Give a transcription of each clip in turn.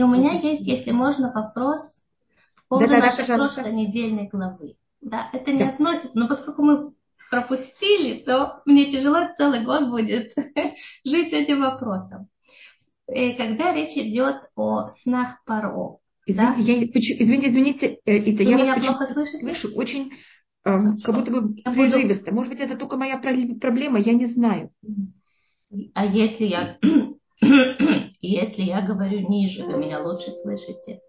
И у меня есть, если можно, вопрос по поводу да, да, нашей да, прошлой недельной главы. Да, это не да. относится, но поскольку мы пропустили, то мне тяжело целый год будет жить этим вопросом. И когда речь идет о снах Паро, Извините, да? я, извините, извините, э, это я вас плохо слышу очень, эм, как будто бы прерывисто. Может быть, это только моя проблема, я не знаю. А если я, если я говорю ниже, вы меня лучше слышите?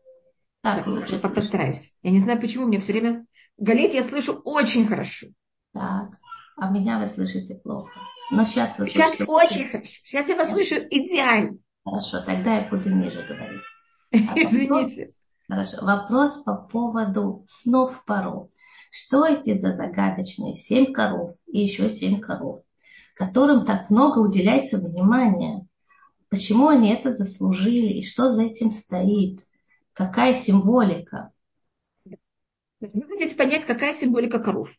Так, так лучше. Я постараюсь. Я не знаю, почему мне все время... Галит я слышу очень хорошо. Так, а меня вы слышите плохо. Но сейчас вы Сейчас слышите... очень хорошо. Сейчас я вас слышу идеально. Хорошо, тогда я буду ниже говорить. А Извините. Вопрос, хорошо. Вопрос по поводу снов паров. Что эти за загадочные семь коров и еще семь коров, которым так много уделяется внимания? Почему они это заслужили и что за этим стоит? Какая символика? Вы хотите понять, какая символика коров?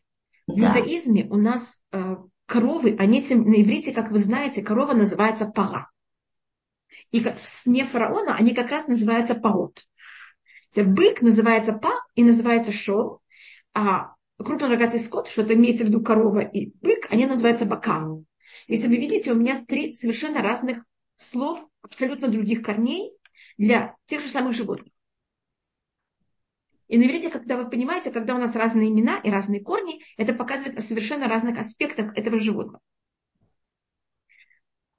В да. иудаизме у нас э, коровы, они на иврите, как вы знаете, корова называется пара. И в сне фараона они как раз называются парот. Бык называется па и называется шор, а крупнорогатый скот, что это имеется в виду корова и бык, они называются бакам. Если вы видите, у меня три совершенно разных слов, абсолютно других корней для тех же самых животных. И на иврите, когда вы понимаете, когда у нас разные имена и разные корни, это показывает о совершенно разных аспектах этого животного.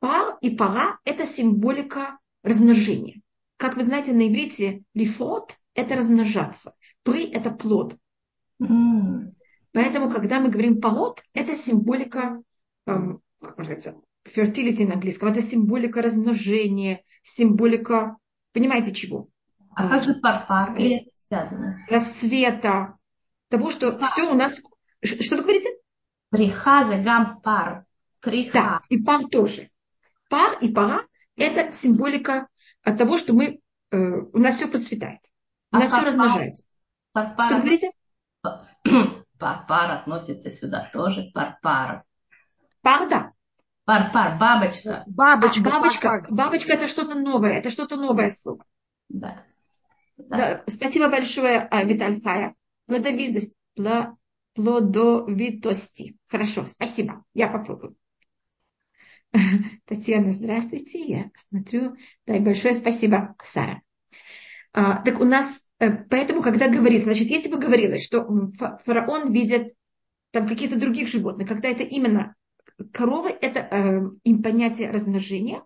Пар и пара – это символика размножения. Как вы знаете, на иврите лифот – это размножаться. Пры – это плод. Mm. Поэтому, когда мы говорим пород, это символика, эм, как fertility на английском, это символика размножения, символика, понимаете чего? А как же парпар? Или это связано? Расцвета, того, что пар. все у нас... Что вы говорите? Прихаза, гам, пар. Приха. Да, и пар тоже пар и пара – это символика от того, что мы, э, у нас все процветает. У нас а все размножается. Пар, пар, что вы говорите? Пар-пар относится сюда тоже. Пар-пар. Пар, да. Пар-пар, бабочка. Бабочка, а, бабочка. Пар -пар. Бабочка это что-то новое, это что-то новое слово. Да. да. да. Спасибо большое, а, Виталь Хая. Плодовитость. Плодовитости. Хорошо, спасибо. Я попробую. Татьяна, здравствуйте. Я смотрю. Да, и большое спасибо, Сара. А, так у нас, э, поэтому, когда говорится, значит, если бы говорилось, что фараон видит там каких-то других животных, когда это именно коровы, это э, им понятие размножения.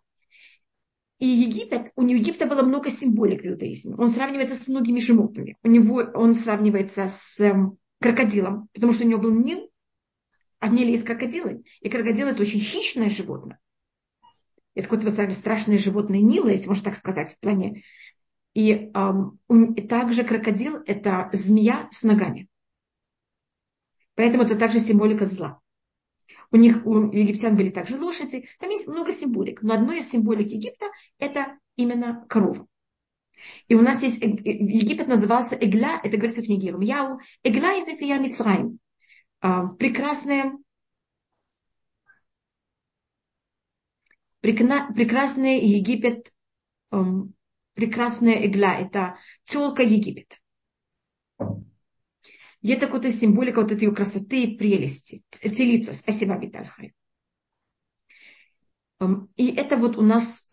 И Египет, у Египта было много символик в иудаизме. Он сравнивается с многими животными. У него он сравнивается с э, крокодилом, потому что у него был Нил, а в Ниле есть крокодилы. И крокодил это очень хищное животное. Это какое-то самое страшное животное Нила, если можно так сказать, в плане. И эм, также крокодил это змея с ногами. Поэтому это также символика зла. У них, у египтян были также лошади. Там есть много символик. Но одной из символик Египта это именно корова. И у нас есть, Египет назывался Эгля, это говорится в книге Яу, Эгля и Вифия Мицраим. А, прекрасная, прекрасный Египет, прекрасная игла, это телка Египет. И это какая-то символика вот этой красоты и прелести. Телица. Спасибо, Витальхай. И это вот у нас,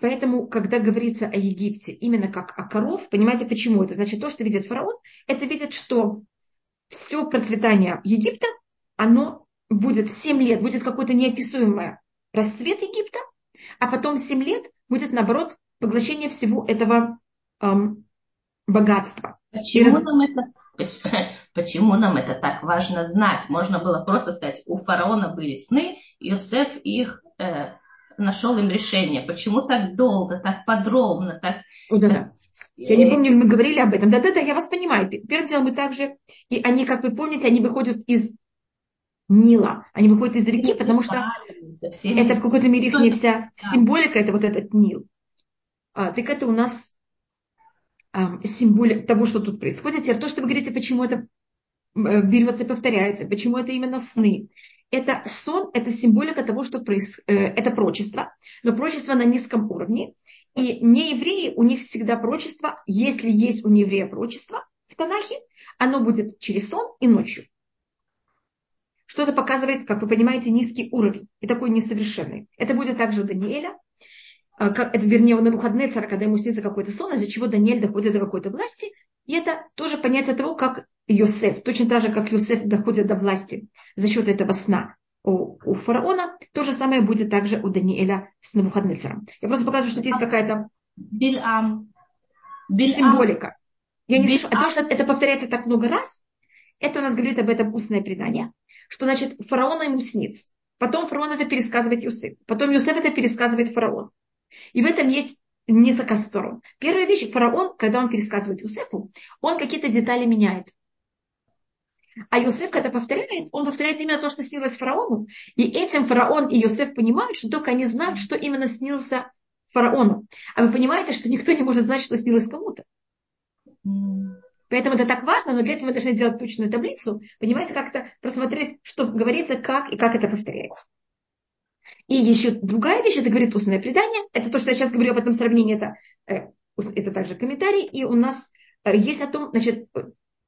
поэтому, когда говорится о Египте, именно как о коров, понимаете, почему это? Значит, то, что видит фараон, это видит, что все процветание Египта, оно будет 7 лет, будет какой-то неописуемый расцвет Египта, а потом 7 лет будет, наоборот, поглощение всего этого эм, богатства. Почему, Через... нам это, почему нам это так важно знать? Можно было просто сказать, у фараона были сны, Иосиф их э, нашел им решение. Почему так долго, так подробно, так... О, да, да. Я не помню, мы говорили об этом. Да-да-да, я вас понимаю. Первым делом мы также, и они, как вы помните, они выходят из Нила. Они выходят из реки, потому что это в какой-то мере их не вся символика, это вот этот Нил. А, так это у нас символика того, что тут происходит. Теперь то, что вы говорите, почему это э, берется и повторяется, почему это именно сны. Это сон, это символика того, что происходит, э, это прочество, но прочество на низком уровне. И неевреи, у них всегда пророчество, если есть у нееврея пророчество в Танахе, оно будет через сон и ночью. Что это показывает, как вы понимаете, низкий уровень и такой несовершенный. Это будет также у Даниэля, это, вернее, у Навуходнецера, когда ему снится какой-то сон, из-за чего Даниэль доходит до какой-то власти. И это тоже понятие того, как Йосеф, точно так же, как Йосеф доходит до власти за счет этого сна у, у фараона, то же самое будет также у Даниэля с Навуходнецером. Я просто показываю, что здесь какая-то Бильам. символика. Я не слышу, а то, что это повторяется так много раз, это у нас говорит об этом устное предание, что значит фараона ему снится. Потом фараон это пересказывает Юсеф. Потом Юсеф это пересказывает фараон. И в этом есть несколько сторон. Первая вещь, фараон, когда он пересказывает Юсефу, он какие-то детали меняет. А Йосеф, когда повторяет, он повторяет именно то, что снилось фараону. И этим фараон и Йосеф понимают, что только они знают, что именно снился фараону. А вы понимаете, что никто не может знать, что снилось кому-то. Поэтому это так важно, но для этого мы должны сделать точную таблицу, понимаете, как-то просмотреть, что говорится, как и как это повторяется. И еще другая вещь, это говорит устное предание, это то, что я сейчас говорю об этом сравнении, это, э, это также комментарий, и у нас э, есть о том, значит,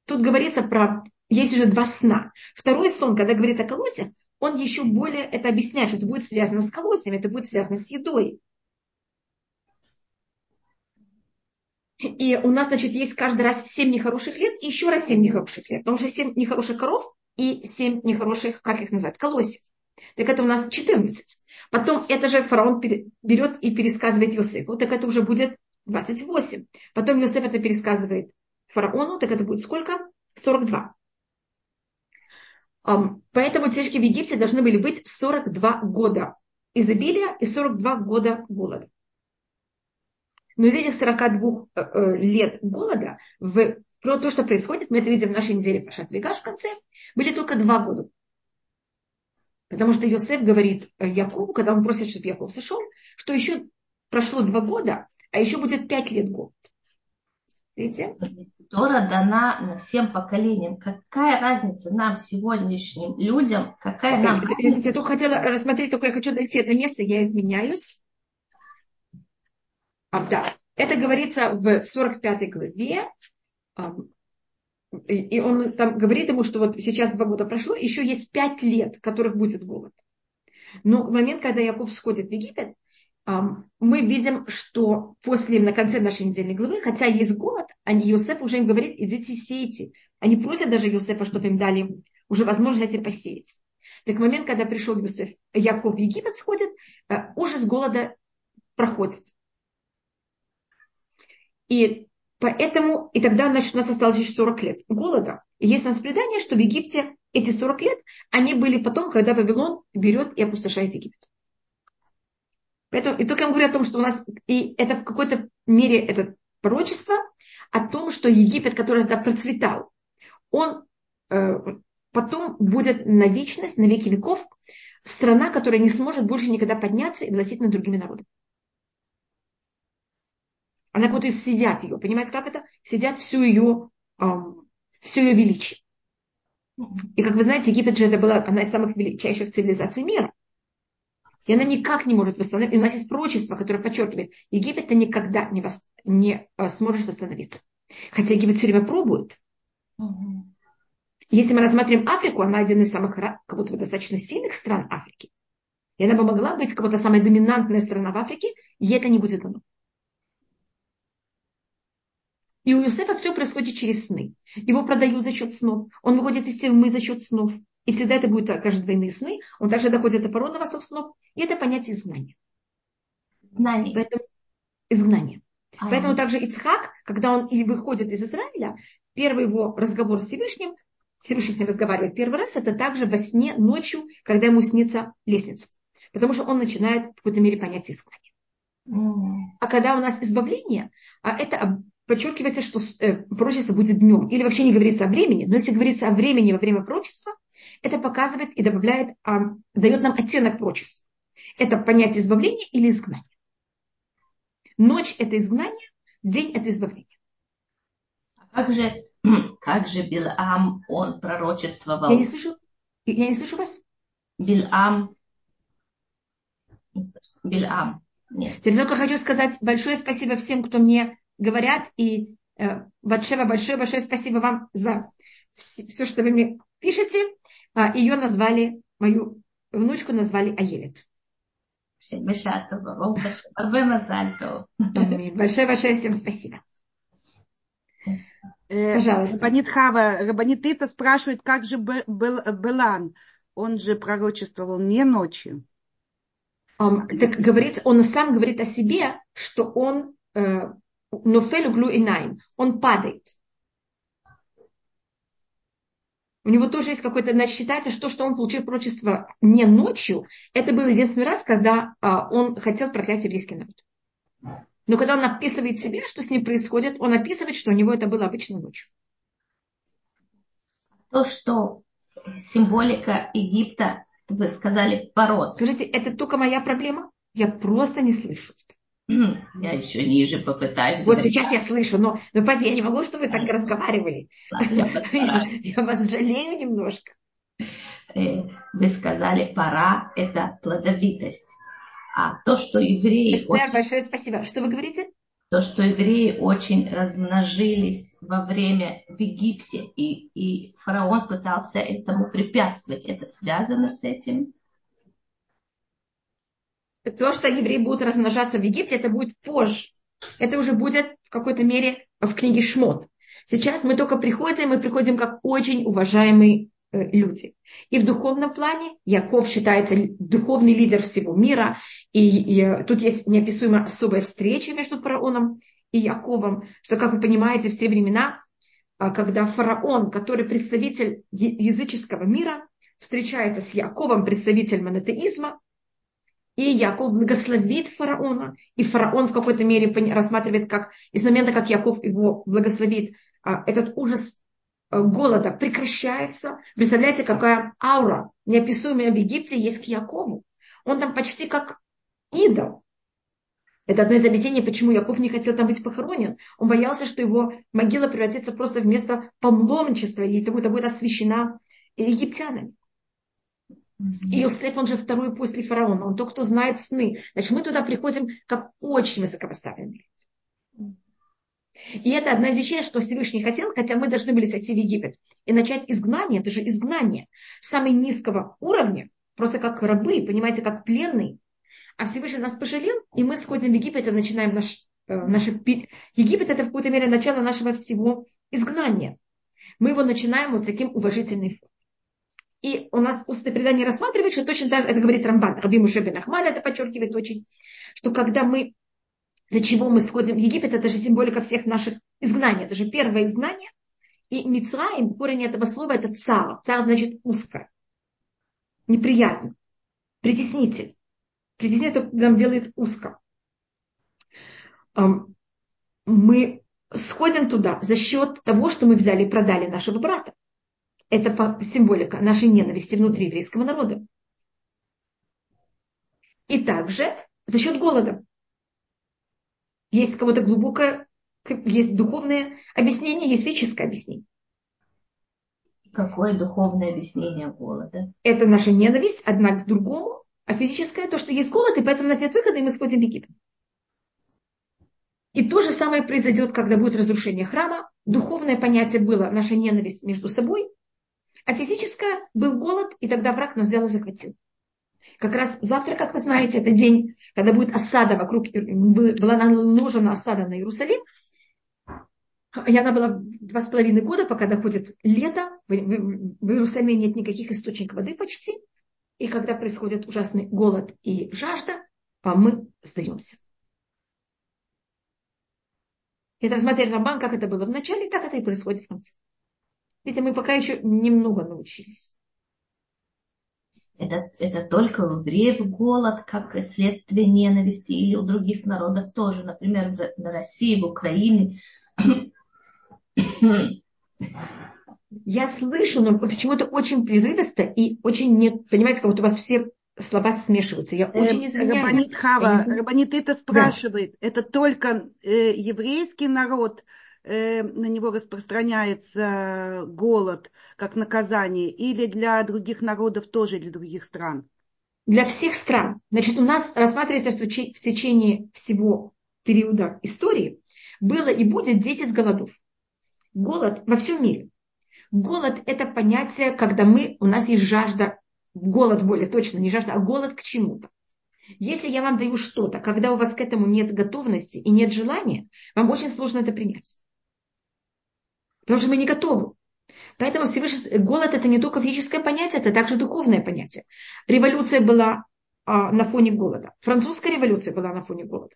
тут говорится про, есть уже два сна. Второй сон, когда говорит о колосях, он еще более это объясняет, что это будет связано с колосьями, это будет связано с едой. И у нас, значит, есть каждый раз семь нехороших лет и еще раз семь нехороших лет. Потому что семь нехороших коров и семь нехороших, как их называют, колосьев. Так это у нас 14. Потом это же фараон берет и пересказывает Йосифу, так это уже будет 28. Потом Йосиф это пересказывает фараону, так это будет сколько? 42. Поэтому тележки в Египте должны были быть 42 года изобилия и 42 года голода. Но из этих 42 э, э, лет голода, в, то, что происходит, мы это видим в нашей неделе Пашат Вигаш в конце, были только два года. Потому что Йосеф говорит Якову, когда он просит, чтобы Яков сошел, что еще прошло два года, а еще будет пять лет год. Видите? Тора дана всем поколениям. Какая разница нам, сегодняшним людям, какая нам... Я, я только хотела рассмотреть, только я хочу дойти это место, я изменяюсь. А, да, это говорится в 45 главе. И он там говорит ему, что вот сейчас два года прошло, еще есть пять лет, которых будет голод. Но в момент, когда Яков сходит в Египет, мы видим, что после, на конце нашей недельной главы, хотя есть голод, они, Иосиф уже им говорит, идите сейте. Они просят даже Иосифа, чтобы им дали уже возможность посеять. Так в момент, когда пришел Иосиф, Яков в Египет сходит, э, ужас голода проходит. И поэтому, и тогда, значит, у нас осталось еще 40 лет голода. И есть у нас предание, что в Египте эти 40 лет, они были потом, когда Вавилон берет и опустошает Египет. Поэтому, и только я говорю о том, что у нас, и это в какой-то мере это пророчество о том, что Египет, который тогда процветал, он э, потом будет на вечность, на веки веков, страна, которая не сможет больше никогда подняться и властить над другими народами. Она как будто сидят ее. Понимаете, как это? Сидят всю ее, эм, всю ее величие. И как вы знаете, Египет же это была одна из самых величайших цивилизаций мира. И она никак не может восстановиться. И у нас есть пророчество, которое подчеркивает, Египет никогда не, вос... не а, сможет восстановиться. Хотя Египет все время пробует. Угу. Если мы рассматриваем Африку, она один из самых как будто бы достаточно сильных стран Африки. И она бы могла быть как будто самая доминантная страна в Африке, и это не будет дано. И у Юсефа все происходит через сны. Его продают за счет снов. Он выходит из тюрьмы за счет снов. И всегда это будет, каждый двойные сны. Он также доходит до породного снов. И это понятие изгнания. Знание. Поэтому, изгнание. А Поэтому также Ицхак, когда он и выходит из Израиля, первый его разговор с Всевышним, Всевышний с ним разговаривает первый раз, это также во сне ночью, когда ему снится лестница. Потому что он начинает в какой-то мере понятие изгнания. Mm. А когда у нас избавление, а это подчеркивается, что э, пророчество будет днем. Или вообще не говорится о времени, но если говорится о времени во время пророчества, это показывает и добавляет, а, дает нам оттенок пророчества. Это понятие избавления или изгнания. Ночь – это изгнание, день – это избавление. А как же, как же Билам, он пророчествовал? Я не слышу, я не слышу вас. Билам, Билам, Нет. Теперь только хочу сказать большое спасибо всем, кто мне говорят, и э, большое-большое спасибо вам за все, что вы мне пишете. А, ее назвали, мою внучку назвали Аелет. Большое-большое всем спасибо. Э, Пожалуйста. Рабанит Хава, Рабанит Ита спрашивает, как же Белан? Он же пророчествовал не ночью. Um, так говорит, он сам говорит о себе, что он э, нофель углу и найм, он падает. У него тоже есть какой-то, значит, считается, что, что он получил пророчество не ночью, это был единственный раз, когда а, он хотел проклять еврейский народ. Но когда он описывает себя, что с ним происходит, он описывает, что у него это было обычно ночью. То, что символика Египта, вы сказали, пород. Скажите, это только моя проблема? Я просто не слышу. Я еще ниже попытаюсь. Вот сейчас я слышу, но, но поди, я не могу, чтобы вы так разговаривали. Я, я вас жалею немножко. Э, вы сказали, пора – это плодовитость. А то, что евреи... Да, очень... большое спасибо. Что вы говорите? То, что евреи очень размножились во время в Египте, и, и фараон пытался этому препятствовать. Это связано с этим? То, что евреи будут размножаться в Египте, это будет позже. Это уже будет в какой-то мере в книге Шмот. Сейчас мы только приходим, мы приходим как очень уважаемый Э, люди. И в духовном плане Яков считается духовный лидер всего мира. И, и тут есть неописуемо особая встреча между фараоном и Яковом, что, как вы понимаете, в те времена, а, когда фараон, который представитель языческого мира, встречается с Яковом, представителем монотеизма, и Яков благословит фараона, и фараон в какой-то мере рассматривает, как из момента, как Яков его благословит, а, этот ужас Э, голода прекращается. Представляете, какая аура неописуемая в Египте есть к Якову. Он там почти как идол. Это одно из объяснений, почему Яков не хотел там быть похоронен. Он боялся, что его могила превратится просто в место паломничества, и это будет освящена египтянами. Иосиф, он же второй после фараона, он тот, кто знает сны. Значит, мы туда приходим как очень высокопоставленные и это одна из вещей, что Всевышний хотел, хотя мы должны были сойти в Египет и начать изгнание, это же изгнание самого низкого уровня, просто как рабы, понимаете, как пленные. А Всевышний нас пожалел, и мы сходим в Египет и начинаем наш, э, Египет это в какой-то мере начало нашего всего изгнания. Мы его начинаем вот таким уважительной формой. И у нас устное предание рассматривает, что точно так, это говорит Рамбан, Раби Мушебин Ахмаль это подчеркивает очень, что когда мы за чего мы сходим в Египет, это же символика всех наших изгнаний. Это же первое изгнание. И Мицраим, корень этого слова, это цар. Цар значит узко, неприятно, притеснитель. Притеснитель нам делает узко. Мы сходим туда за счет того, что мы взяли и продали нашего брата. Это символика нашей ненависти внутри еврейского народа. И также за счет голода есть кого-то глубокое, есть духовное объяснение, есть физическое объяснение. Какое духовное объяснение голода? Это наша ненависть одна к другому, а физическое то, что есть голод, и поэтому у нас нет выхода, и мы сходим в Египет. И то же самое произойдет, когда будет разрушение храма. Духовное понятие было наша ненависть между собой, а физическое был голод, и тогда враг нас взял и захватил. Как раз завтра, как вы знаете, это день, когда будет осада вокруг, была наложена осада на Иерусалим. И она была два с половиной года, пока доходит лето. В, Иерусалиме нет никаких источников воды почти. И когда происходит ужасный голод и жажда, а мы сдаемся. Это рассмотрели Рамбан, как это было в начале, так это и происходит в конце. Видите, мы пока еще немного научились это, это только у евреев голод, как следствие ненависти, или у других народов тоже, например, в, на России, в Украине. Я слышу, но почему-то очень прерывисто и очень нет, понимаете, как будто у вас все слова смешиваются. Я э, очень извиняюсь. Рабанит Хава, Рабанит это спрашивает, да. это только э, еврейский народ, Э, на него распространяется голод как наказание, или для других народов тоже, для других стран? для всех стран. Значит, у нас рассматривается, что в течение всего периода истории было и будет 10 голодов. Голод во всем мире. Голод – это понятие, когда мы, у нас есть жажда, голод более точно, не жажда, а голод к чему-то. Если я вам даю что-то, когда у вас к этому нет готовности и нет желания, вам очень сложно это принять. Потому что мы не готовы. Поэтому Всевышний, голод это не только физическое понятие, это также духовное понятие. Революция была а, на фоне голода. Французская революция была на фоне голода.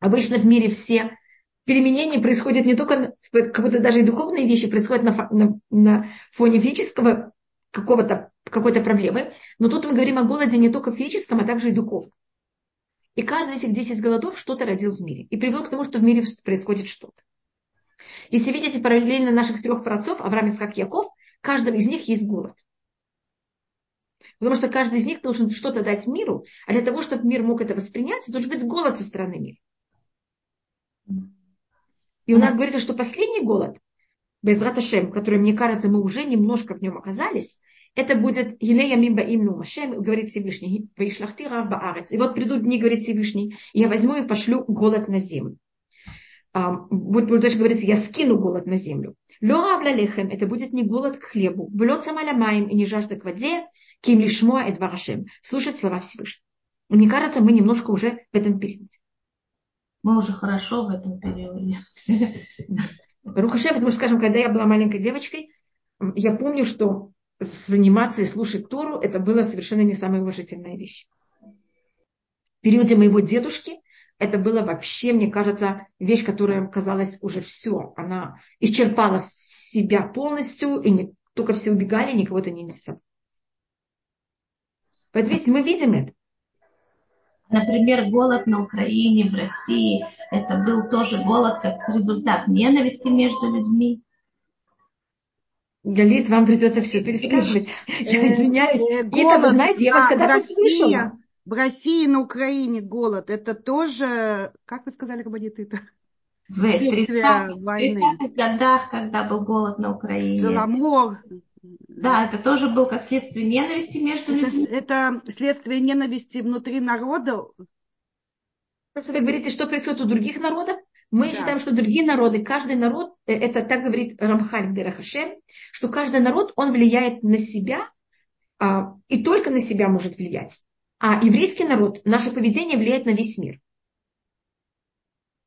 Обычно в мире все переменения происходят не только, как будто даже и духовные вещи происходят на, на, на фоне физического какого-то, какой-то проблемы. Но тут мы говорим о голоде не только физическом, а также и духовном. И каждый из этих 10 голодов что-то родил в мире. И привел к тому, что в мире происходит что-то. Если видите параллельно наших трех праотцов, Авраам, Ицхак, Яков, каждого из них есть голод. Потому что каждый из них должен что-то дать миру, а для того, чтобы мир мог это воспринять, должен быть голод со стороны мира. И у нас говорится, что последний голод, без Раташем, который, мне кажется, мы уже немножко в нем оказались, это будет Енея Мимба Имну Машем, говорит Всевышний, Ваишлахтира Баарец. И вот придут дни, говорит Всевышний, и я возьму и пошлю голод на землю. Будет, будет даже говорится, я скину голод на землю. Лора лехем, это будет не голод к хлебу, влет самаля маем и не жажда к воде, ким и дварашем, слушать слова Всевышнего. Мне кажется, мы немножко уже в этом периоде. Мы уже хорошо в этом периоде. Рухашев, потому что, скажем, когда я была маленькой девочкой, я помню, что заниматься и слушать Тору, это было совершенно не самая уважительная вещь. В периоде моего дедушки это было вообще, мне кажется, вещь, которая казалась уже все. Она исчерпала себя полностью, и не, только все убегали, никого это не интересовало. Поэтому, видите, мы видим это. Например, голод на Украине, в России, это был тоже голод как результат ненависти между людьми. Галит, вам придется все пересказывать. Я извиняюсь. Э, голод, это, вы знаете, я вас когда-то слышала. В России, на Украине голод, это тоже, как вы сказали, Рабанит, это? В 30-х годах, когда был голод на Украине. Голомор. Да, это тоже был как следствие ненависти между это, людьми. Это следствие ненависти внутри народа. Просто вы говорите, что происходит у других народов. Мы да. считаем, что другие народы, каждый народ, э, это так говорит Рамхаль Дерахашем, что каждый народ, он влияет на себя а, и только на себя может влиять. А еврейский народ, наше поведение влияет на весь мир.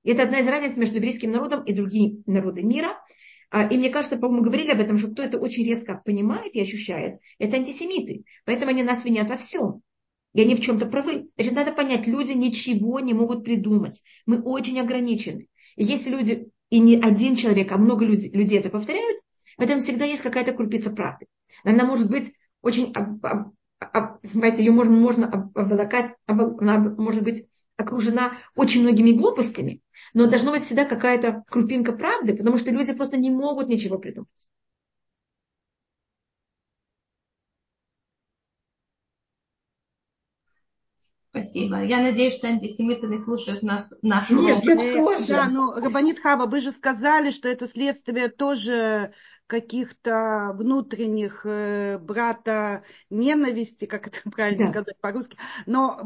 И это одна из разниц между еврейским народом и другими народами мира. А, и мне кажется, по-моему, говорили об этом, что кто это очень резко понимает и ощущает, это антисемиты. Поэтому они нас винят во всем. И они в чем-то правы. Значит, надо понять, люди ничего не могут придумать. Мы очень ограничены. И если люди, и не один человек, а много людей, людей это повторяют, в этом всегда есть какая-то крупица правды. Она может быть очень, понимаете, ее можно, можно обволокать, она может быть окружена очень многими глупостями, но должна быть всегда какая-то крупинка правды, потому что люди просто не могут ничего придумать. Спасибо. Я надеюсь, что антисемиты не слушают нас, нашу Нет, я тоже. Да, но Рабанит Хава, вы же сказали, что это следствие тоже каких-то внутренних э, брата ненависти, как это правильно да. сказать по-русски. Но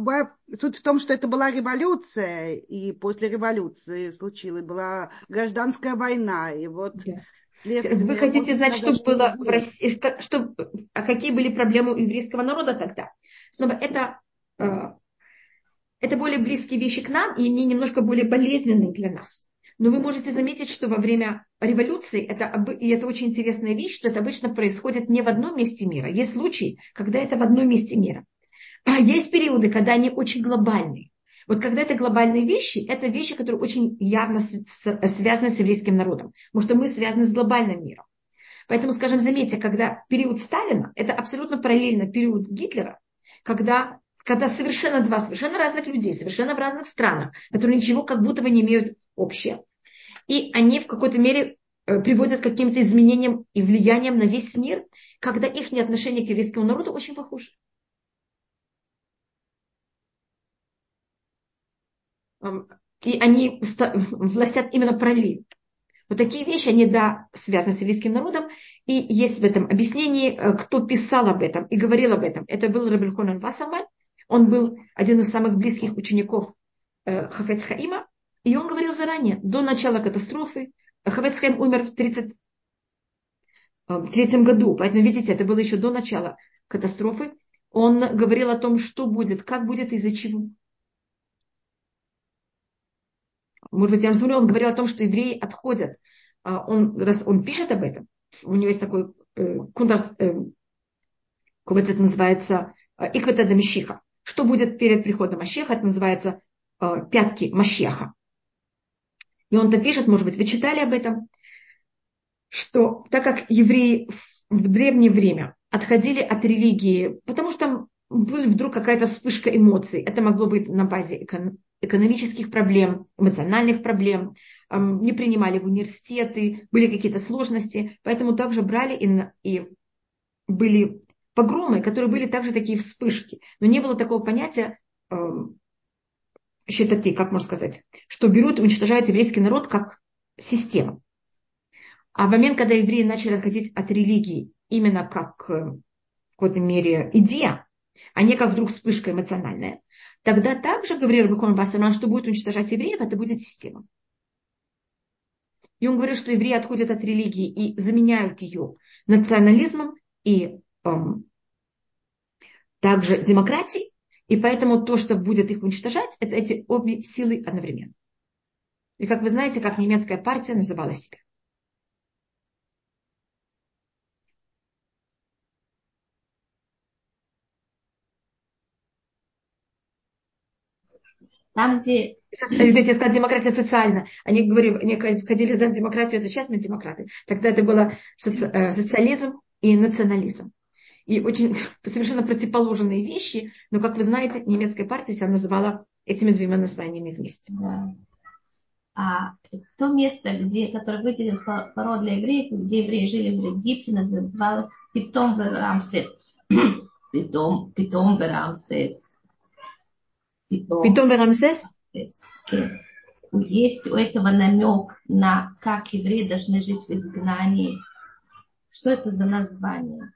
суть в том, что это была революция, и после революции случилась была гражданская война, и вот да. Вы хотите знать, что было в России, что, а какие были проблемы у еврейского народа тогда? Снова это, э, это более близкие вещи к нам, и они немножко более болезненные для нас. Но вы можете заметить, что во время революции, это, и это очень интересная вещь, что это обычно происходит не в одном месте мира. Есть случаи, когда это в одном месте мира. А есть периоды, когда они очень глобальные. Вот когда это глобальные вещи, это вещи, которые очень явно связаны с еврейским народом. Потому что мы связаны с глобальным миром. Поэтому, скажем, заметьте, когда период Сталина, это абсолютно параллельно период Гитлера, когда, когда совершенно два совершенно разных людей, совершенно в разных странах, которые ничего как будто бы не имеют общего и они в какой-то мере э, приводят к каким-то изменениям и влияниям на весь мир, когда их отношение к еврейскому народу очень похоже. И они властят именно параллельно. Вот такие вещи, они, да, связаны с еврейским народом. И есть в этом объяснении, э, кто писал об этом и говорил об этом. Это был Рабельконан Вассерман. Он был один из самых близких учеников э, Хафецхаима. И он говорил заранее, до начала катастрофы. Хафецхаим умер в 30 в третьем году. Поэтому, видите, это было еще до начала катастрофы. Он говорил о том, что будет, как будет, из-за чего. Может быть, я вам он говорил о том, что евреи отходят. А он, раз он пишет об этом, у него есть такой э, кундарс, э, как это называется, э, икватеда Мещиха. Что будет перед приходом Машеха, это называется э, пятки Машеха. И он там пишет, может быть, вы читали об этом, что так как евреи в древнее время отходили от религии, потому что была вдруг какая-то вспышка эмоций, это могло быть на базе экономических проблем, эмоциональных проблем, не принимали в университеты, были какие-то сложности, поэтому также брали и, и были погромы, которые были также такие вспышки, но не было такого понятия считати, как можно сказать, что берут и уничтожают еврейский народ как систему. А в момент, когда евреи начали отходить от религии именно как э, в какой-то мере идея, а не как вдруг вспышка эмоциональная, тогда также, говорил Рабихон Бастерман, что будет уничтожать евреев, это будет система. И он говорит, что евреи отходят от религии и заменяют ее национализмом и эм, также демократией. И поэтому то, что будет их уничтожать, это эти обе силы одновременно. И как вы знаете, как немецкая партия называла себя. Там, где... Извините, сказать, демократия социальна. Они говорили, они входили в демократию, это сейчас мы демократы. Тогда это было соци... Э, социализм и национализм. И очень совершенно противоположные вещи, но, как вы знаете, немецкая партия себя называла этими двумя названиями вместе. Да. А то место, где, которое выделил пород для евреев, где евреи жили в Египте, называлось Питом Рамсес. Питом, Питом Рамсес. Питом Рамсес? Есть у этого намек на как евреи должны жить в изгнании. Что это за название?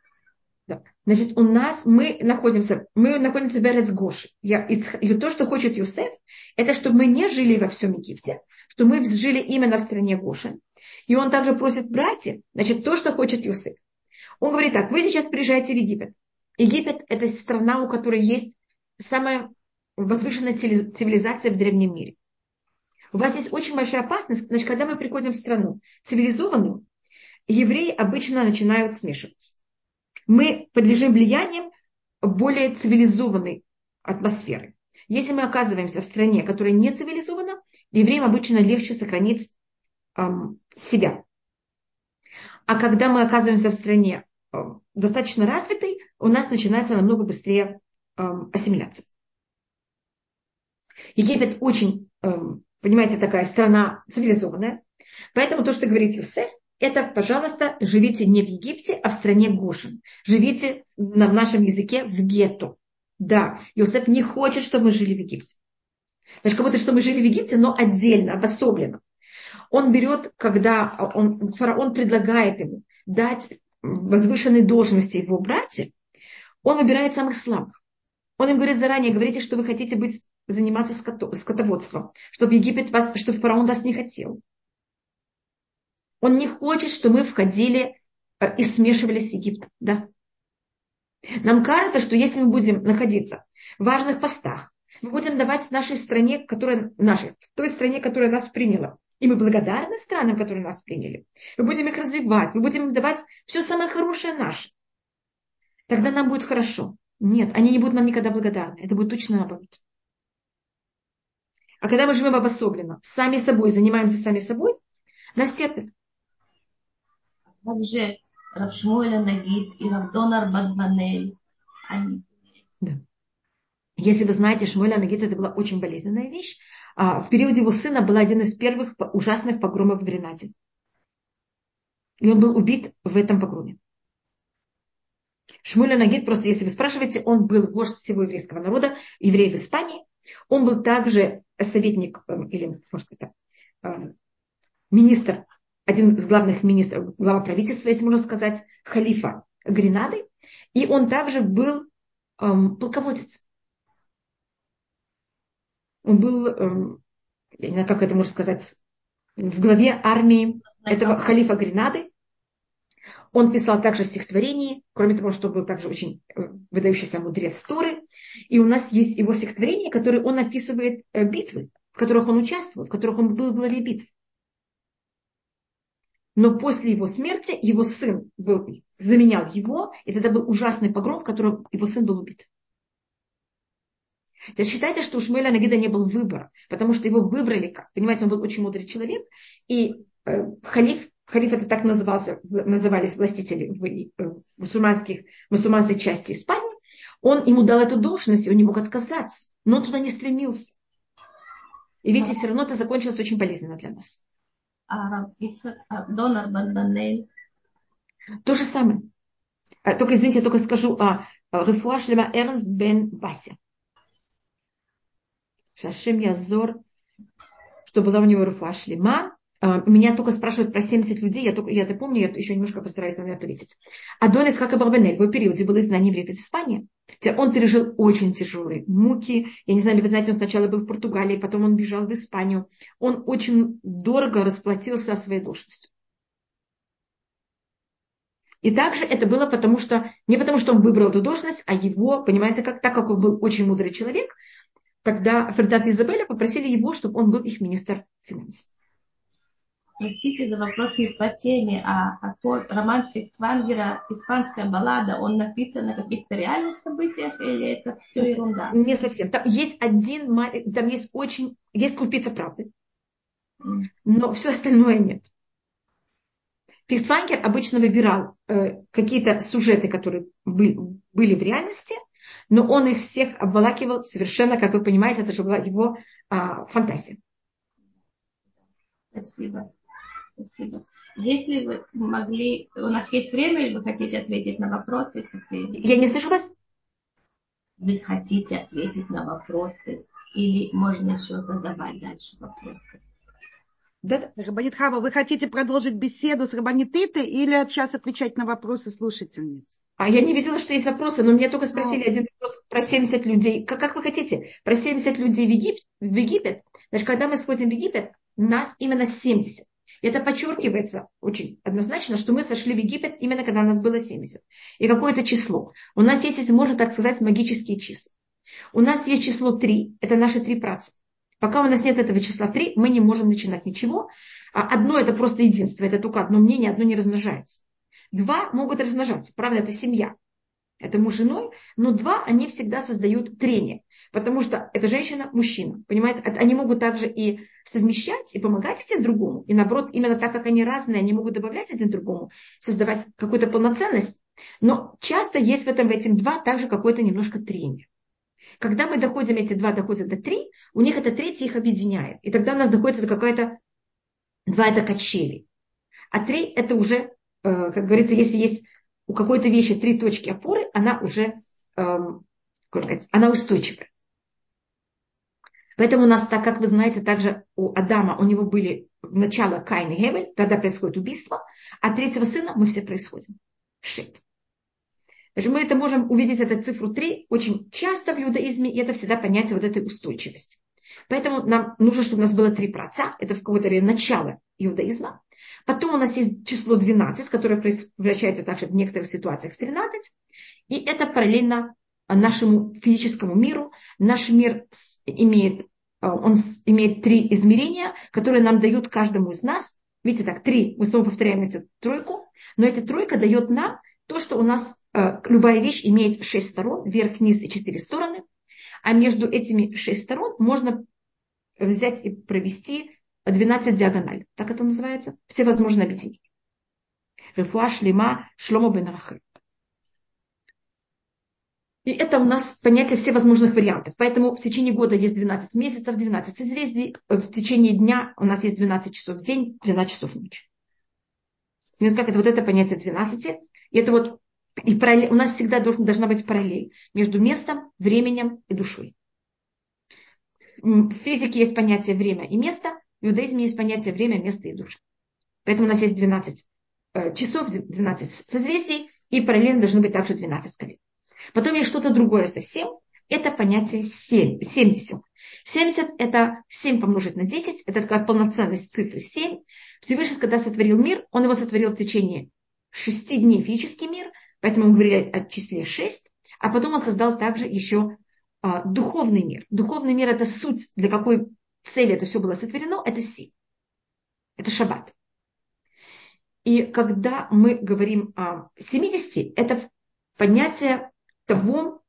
Значит, у нас мы находимся, мы находимся в Эрецгоши. Я, и то, что хочет Юсеф, это чтобы мы не жили во всем Египте, что мы жили именно в стране Гоши. И он также просит братьев, значит, то, что хочет Юсеф. Он говорит так, вы сейчас приезжаете в Египет. Египет – это страна, у которой есть самая возвышенная цивилизация в древнем мире. У вас есть очень большая опасность, значит, когда мы приходим в страну цивилизованную, евреи обычно начинают смешиваться. Мы подлежим влиянием более цивилизованной атмосферы. Если мы оказываемся в стране, которая не цивилизована, евреям обычно легче сохранить эм, себя. А когда мы оказываемся в стране э, достаточно развитой, у нас начинается намного быстрее эм, ассимиляция. Египет очень, эм, понимаете, такая страна цивилизованная. Поэтому то, что говорит Юсеф, это, пожалуйста, живите не в Египте, а в стране Гошин. Живите на нашем языке в гетто. Да, Иосиф не хочет, чтобы мы жили в Египте. Значит, как будто, что мы жили в Египте, но отдельно, обособленно. Он берет, когда он, фараон предлагает ему дать возвышенные должности его братья, он выбирает самых слабых. Он им говорит заранее, говорите, что вы хотите быть заниматься скотоводством, чтобы Египет вас, чтобы фараон вас не хотел. Он не хочет, чтобы мы входили э, и смешивались с Египтом. Да? Нам кажется, что если мы будем находиться в важных постах, мы будем давать нашей стране, которая нашей, той стране, которая нас приняла. И мы благодарны странам, которые нас приняли. Мы будем их развивать, мы будем давать все самое хорошее наше. Тогда нам будет хорошо. Нет, они не будут нам никогда благодарны. Это будет точно наоборот. А когда мы живем обособленно, сами собой, занимаемся сами собой, нас терпят. Также Равшмуэля Нагид и Равдонар Багбанель. Они... Да. Если вы знаете, Шмуэля Нагид это была очень болезненная вещь. А в период его сына был один из первых ужасных погромов в Гренаде. И он был убит в этом погроме. Шмуля Нагид, просто если вы спрашиваете, он был вождь всего еврейского народа, еврей в Испании. Он был также советник эм, или, может быть, эм, министр один из главных министров, глава правительства, если можно сказать, халифа Гренады. И он также был эм, полководец. Он был, эм, я не знаю, как это можно сказать, в главе армии этого халифа Гренады. Он писал также стихотворения, кроме того, что был также очень э, выдающийся мудрец Торы. И у нас есть его стихотворения, которые он описывает э, битвы, в которых он участвовал, в которых он был в главе битв. Но после его смерти его сын был, заменял его, и тогда был ужасный погром, в котором его сын был убит. Теперь считайте, что у Шмуэля Нагида не был выбора, потому что его выбрали как. Понимаете, он был очень мудрый человек, и э, халиф, халиф это так назывался, назывались властители в, э, мусульманских, мусульманской части Испании, он ему дал эту должность, и он не мог отказаться, но он туда не стремился. И видите, все равно это закончилось очень болезненно для нас. А, а, Донор. То же самое. А, только, извините, я только скажу о Рефуа Шлема Эрнст бен Вася. Шашим Язор, что была у него Руфа Шлема. Меня только спрашивают про 70 людей, я, только, я это помню, я еще немножко постараюсь на это ответить. Адонис как и Барбанель, в периоде было изгнание в Египет Испании. Он пережил очень тяжелые муки. Я не знаю, вы знаете, он сначала был в Португалии, потом он бежал в Испанию. Он очень дорого расплатился своей должностью. И также это было потому, что, не потому, что он выбрал эту должность, а его, понимаете, как, так как он был очень мудрый человек, тогда Фердат и Изабеля попросили его, чтобы он был их министр финансов. Простите за вопрос не по теме, а, а тот роман Фихтвангера «Испанская баллада», он написан на каких-то реальных событиях или это все ерунда? Не совсем. Там есть один, там есть очень, есть крупица правды, но все остальное нет. Фихтвангер обычно выбирал э, какие-то сюжеты, которые были, были в реальности, но он их всех обволакивал совершенно, как вы понимаете, это же была его а, фантазия. Спасибо. Спасибо. Если вы могли, у нас есть время, или вы хотите ответить на вопросы теперь? Я не слышу вас. Вы хотите ответить на вопросы или можно еще задавать дальше вопросы? Да, Рабанит Хава, вы хотите продолжить беседу с Рабанитытой или сейчас отвечать на вопросы слушательниц? А я не видела, что есть вопросы, но меня только спросили а. один вопрос про 70 людей. Как, как вы хотите? Про 70 людей в, Егип, в Египет. Значит, когда мы сходим в Египет, нас именно 70. Это подчеркивается очень однозначно, что мы сошли в Египет именно когда нас было 70. И какое-то число. У нас есть, если можно так сказать, магические числа. У нас есть число 3, это наши три праца. Пока у нас нет этого числа 3, мы не можем начинать ничего. А одно это просто единство, это только одно мнение, одно не размножается. Два могут размножаться. Правда, это семья. Это муж и женой, но два, они всегда создают трение. Потому что это женщина, мужчина. Понимаете, они могут также и совмещать, и помогать один другому. И наоборот, именно так как они разные, они могут добавлять один другому, создавать какую-то полноценность. Но часто есть в этом, в этим два также какое-то немножко трение. Когда мы доходим, эти два доходят до три, у них это третье их объединяет. И тогда у нас доходит до какая-то, два это качели. А три это уже Э, как говорится, если есть у какой-то вещи три точки опоры, она уже эм, она устойчивая. Поэтому у нас, так как вы знаете, также у Адама, у него были начало Каин и Гевель, тогда происходит убийство, а третьего сына мы все происходим. Шит. Значит, мы это можем увидеть, эту цифру 3 очень часто в иудаизме, и это всегда понятие вот этой устойчивости. Поэтому нам нужно, чтобы у нас было три праца, это в какое-то время начало иудаизма. Потом у нас есть число 12, которое превращается также в некоторых ситуациях в 13. И это параллельно нашему физическому миру. Наш мир имеет, э, он имеет три измерения, которые нам дают каждому из нас. Видите, так, три, мы снова повторяем эту тройку, но эта тройка дает нам то, что у нас э, любая вещь имеет шесть сторон, вверх, низ и четыре стороны. А между этими шесть сторон можно взять и провести 12 диагональ. Так это называется? Все возможные объединения. Рефуа шлема шлома бен. И это у нас понятие всевозможных вариантов. Поэтому в течение года есть 12 месяцев, 12 созвездий. В течение дня у нас есть 12 часов в день, 12 часов в ночь. Как это вот это понятие 12. И это вот и параллель, у нас всегда должен, должна быть параллель между местом, временем и душой. В физике есть понятие время и место, в иудаизме есть понятие время, место и душа. Поэтому у нас есть 12 э, часов, 12 созвездий, и параллельно должны быть также 12 колен. Потом есть что-то другое совсем, это понятие 7, 70. 70 это 7 помножить на 10, это такая полноценность цифры 7. Всевышний, когда сотворил мир, он его сотворил в течение 6 дней физический мир, поэтому мы говорили о числе 6, а потом он создал также еще а, духовный мир. Духовный мир это суть, для какой цели это все было сотворено, это 7. Это шаббат. И когда мы говорим о 70, это понятие того,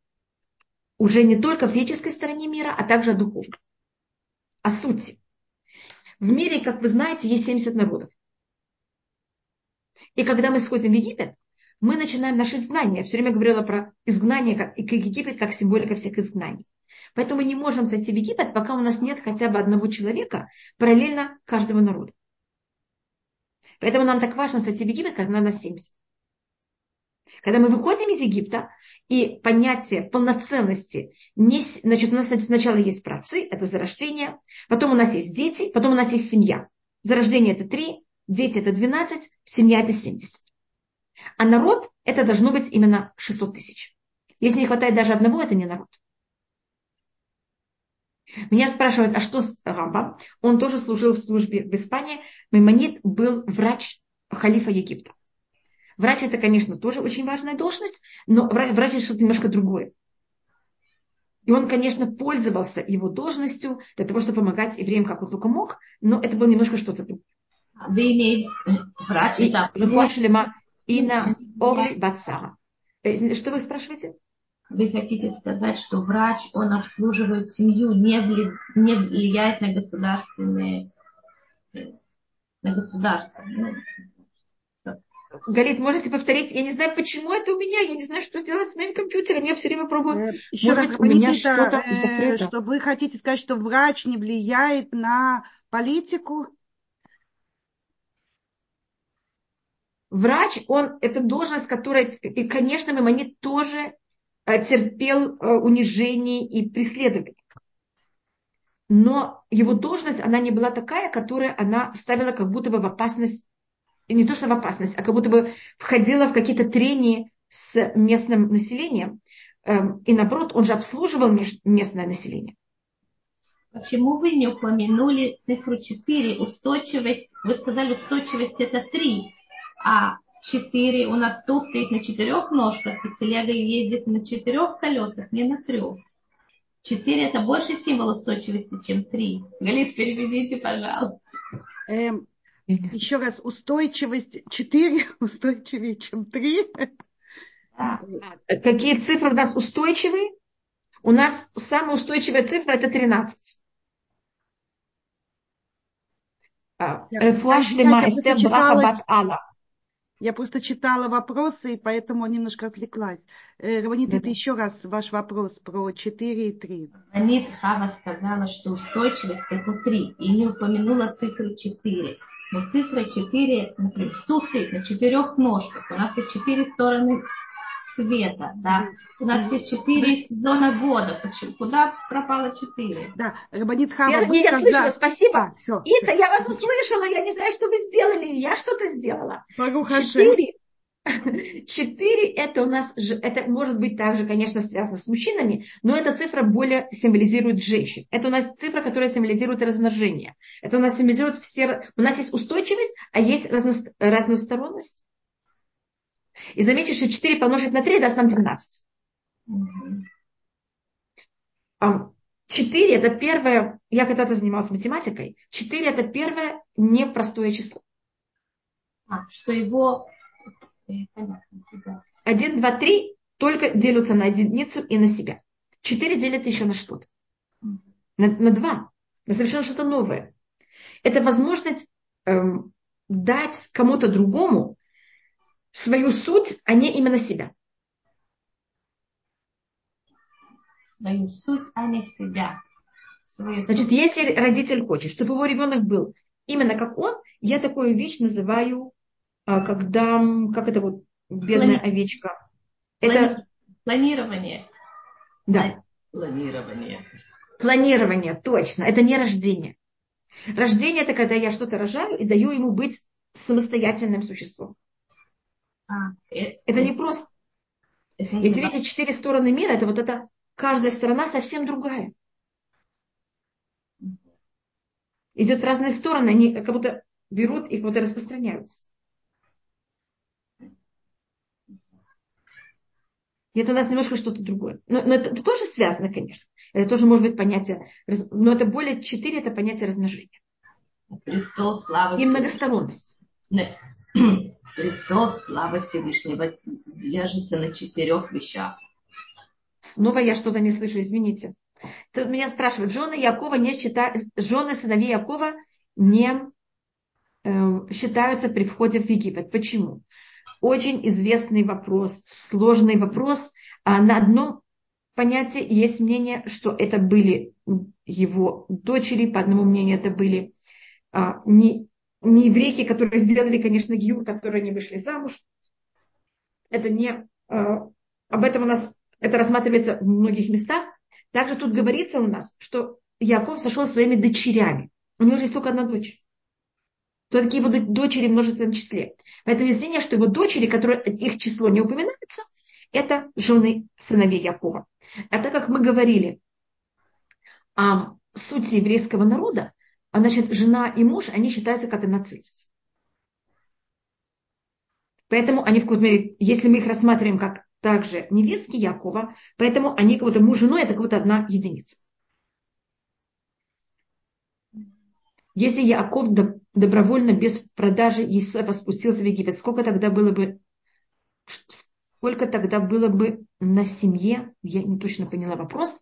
уже не только в физической стороне мира, а также о духовной, о сути. В мире, как вы знаете, есть 70 народов. И когда мы сходим в Египет, мы начинаем наши знания. Я все время говорила про изгнание как, и Египет как символика всех изгнаний. Поэтому мы не можем зайти в Египет, пока у нас нет хотя бы одного человека параллельно каждого народа. Поэтому нам так важно зайти в Египет, когда нас 70. Когда мы выходим из Египта, и понятие полноценности, не, значит, у нас сначала есть працы, это зарождение, потом у нас есть дети, потом у нас есть семья. Зарождение это 3, дети это 12, семья это 70. А народ это должно быть именно 600 тысяч. Если не хватает даже одного, это не народ. Меня спрашивают, а что с Рамбом? Он тоже служил в службе в Испании. Маймонид был врач халифа Египта. Врач это, конечно, тоже очень важная должность, но врач это что-то немножко другое. И он, конечно, пользовался его должностью для того, чтобы помогать евреям, как он только мог, но это было немножко что-то другое. Врач это Ина Орли Бацара. Э, что вы спрашиваете? Вы хотите сказать, что врач, он обслуживает семью, не, вли, не влияет на государственные, на государство. Галит, можете повторить? Я не знаю, почему это у меня. Я не знаю, что делать с моим компьютером. Я все время пробую. Э, еще Может раз, у меня что-то э. Что вы хотите сказать, что врач не влияет на политику? Врач, он, это должность, которая, и, конечно, Мамонит тоже э, терпел э, унижение и преследование. Но его должность, она не была такая, которая она ставила как будто бы в опасность не то что в опасность, а как будто бы входила в какие-то трения с местным населением. Эм, и наоборот, он же обслуживал местное население. Почему вы не упомянули цифру 4, устойчивость? Вы сказали, устойчивость это 3, а 4 у нас стул стоит на четырех ножках, и телега ездит на четырех колесах, не на трех. 4 это больше символ устойчивости, чем 3. Галит, переведите, пожалуйста. Эм, еще раз, устойчивость 4 устойчивее, чем 3. А, какие цифры у нас устойчивые? У нас самая устойчивая цифра это 13. Рефуаш лима эстер браха ала. Я просто читала вопросы, и поэтому немножко отвлеклась. Э, Раванит, это еще раз ваш вопрос про 4 и 3. Раванит Хава сказала, что устойчивость это 3, и не упомянула цифру 4. Но цифра 4, например, стул стоит на четырех ножках. У нас есть четыре стороны света, да. У нас есть четыре сезона года. Почему? Куда пропало четыре? Да, Рабанит Хава, я, я когда... слышала, спасибо. А, все. Ита, я вас услышала, я не знаю, что вы сделали, я что-то сделала. Четыре Четыре это у нас, это может быть также, конечно, связано с мужчинами, но эта цифра более символизирует женщин. Это у нас цифра, которая символизирует размножение. Это у нас символизирует все... У нас есть устойчивость, а есть разносторонность. И заметьте, что 4 помножить на 3 даст нам 12. 4 это первое, я когда-то занималась математикой, 4 это первое непростое число. А, что его один, два, три только делятся на единицу и на себя. Четыре делятся еще на что-то. На, на два. На совершенно что-то новое. Это возможность эм, дать кому-то другому свою суть, а не именно себя. Свою суть, а не себя. Свою Значит, суть. если родитель хочет, чтобы его ребенок был именно как он, я такую вещь называю когда, как это вот, бедная Плани... овечка. Это... Планирование. Да. Планирование. Планирование, точно. Это не рождение. Рождение это когда я что-то рожаю и даю ему быть самостоятельным существом. А, это, это не просто. Это Если видите четыре стороны мира, это вот это каждая сторона совсем другая. Идет в разные стороны, они как будто берут и как будто распространяются. И это у нас немножко что-то другое. Но, но это, это тоже связано, конечно. Это тоже может быть понятие, но это более четыре, это понятие размножения. Престол славы И многосторонность. Престол славы Всевышнего держится на четырех вещах. Снова я что-то не слышу, извините. Тут меня спрашивают, жены Якова не считают, жены сыновей Якова не э, считаются при входе в Египет. Почему? Очень известный вопрос, сложный вопрос. А на одном понятии есть мнение, что это были его дочери, по одному мнению это были а, не, не еврейки, которые сделали, конечно, гиюр, которые не вышли замуж. Это не... А, об этом у нас... Это рассматривается в многих местах. Также тут говорится у нас, что Яков сошел со своими дочерями. У него же есть только одна дочь. То такие его дочери в множественном числе. Поэтому извинение, что его дочери, которые их число не упоминается, это жены сыновей Якова. А так как мы говорили о сути еврейского народа, а значит, жена и муж, они считаются как целость. Поэтому они в какой-то мере, если мы их рассматриваем как также невестки Якова, поэтому они как будто муж и женой, это как будто одна единица. Если Яков добровольно, без продажи Иисуса спустился в Египет, сколько тогда было бы, сколько тогда было бы на семье, я не точно поняла вопрос,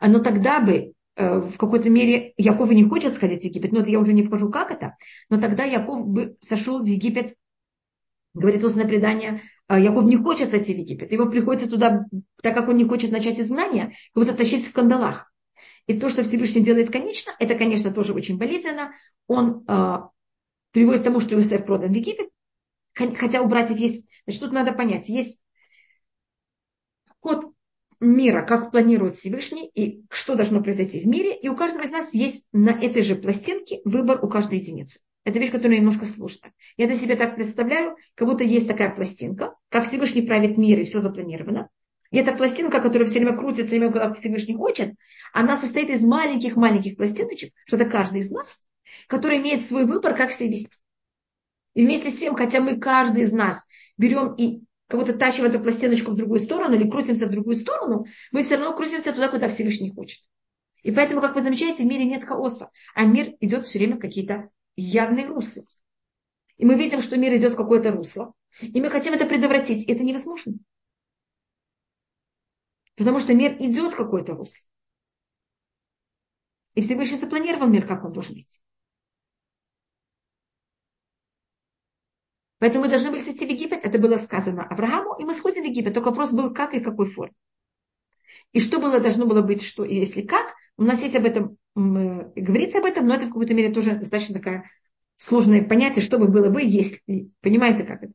но тогда бы Э, в какой-то мере Яков не хочет сходить в Египет, но это я уже не вхожу, как это, но тогда Яков бы сошел в Египет, говорит устное предание, «А Яков не хочет сойти в Египет, его приходится туда, так как он не хочет начать изгнание, как будто тащить в кандалах. И то, что Всевышний делает конечно, это, конечно, тоже очень болезненно. Он э, приводит к тому, что Иосиф продан в Египет, хотя у братьев есть, значит, тут надо понять, есть ход мира, как планирует Всевышний, и что должно произойти в мире. И у каждого из нас есть на этой же пластинке выбор у каждой единицы. Это вещь, которая немножко сложная. Я для себя так представляю, как будто есть такая пластинка, как Всевышний правит мир, и все запланировано. И эта пластинка, которая все время крутится, именно как Всевышний хочет, она состоит из маленьких-маленьких пластиночек, что это каждый из нас, который имеет свой выбор, как себя вести. И вместе с тем, хотя мы каждый из нас берем и кого-то тащим эту пластиночку в другую сторону или крутимся в другую сторону, мы все равно крутимся туда, куда Всевышний хочет. И поэтому, как вы замечаете, в мире нет хаоса, а мир идет все время в какие-то явные русла. И мы видим, что мир идет в какое-то русло, и мы хотим это предотвратить. И это невозможно. Потому что мир идет в какое-то русло. И Всевышний запланировал мир, как он должен быть. Поэтому мы должны были сойти в Египет. Это было сказано Аврааму, и мы сходим в Египет. Только вопрос был, как и какой форме. И что было, должно было быть, что и если как. У нас есть об этом, говорится об этом, но это в какой-то мере тоже достаточно такая сложное понятие, что бы было бы, если. Понимаете, как это?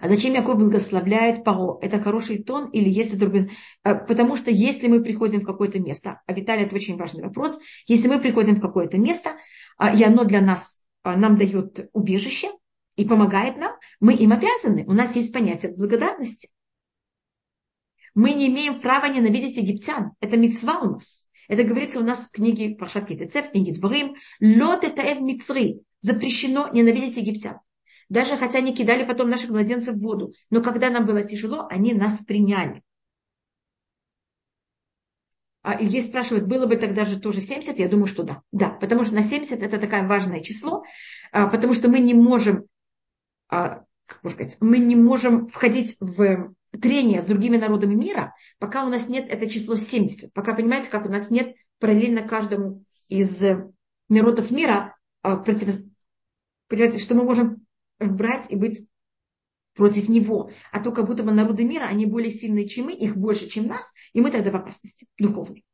А зачем Яков благословляет Паро? Это хороший тон или если другой? А, потому что если мы приходим в какое-то место, а Виталий, это очень важный вопрос, если мы приходим в какое-то место, а, и оно для нас, а, нам дает убежище, и помогает нам, мы им обязаны. У нас есть понятие благодарности. Мы не имеем права ненавидеть египтян. Это мецва у нас. Это говорится у нас в книге Пашат Китецев, книге Дворим. Лот это мицри. Запрещено ненавидеть египтян. Даже хотя они кидали потом наших младенцев в воду. Но когда нам было тяжело, они нас приняли. А Ильей спрашивает, было бы тогда же тоже 70? Я думаю, что да. Да, потому что на 70 это такое важное число, а, потому что мы не можем а, как можно сказать, мы не можем входить в трение с другими народами мира, пока у нас нет это число 70. Пока, понимаете, как у нас нет параллельно каждому из народов мира а, против... Понимаете, что мы можем брать и быть против него. А то как будто бы народы мира, они более сильные, чем мы, их больше, чем нас, и мы тогда в опасности духовной.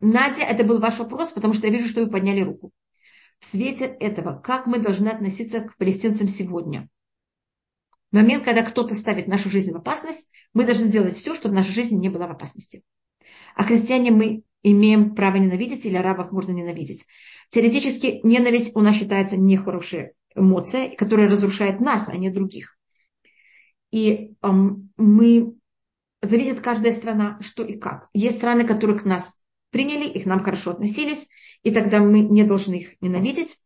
Надя, это был ваш вопрос, потому что я вижу, что вы подняли руку. В свете этого, как мы должны относиться к палестинцам сегодня? В момент, когда кто-то ставит нашу жизнь в опасность, мы должны делать все, чтобы наша жизнь не была в опасности. А христиане мы имеем право ненавидеть или арабов можно ненавидеть. Теоретически ненависть у нас считается нехорошая эмоция, которая разрушает нас, а не других. И эм, мы зависит каждая страна, что и как. Есть страны, которые к нас приняли, их нам хорошо относились, и тогда мы не должны их ненавидеть.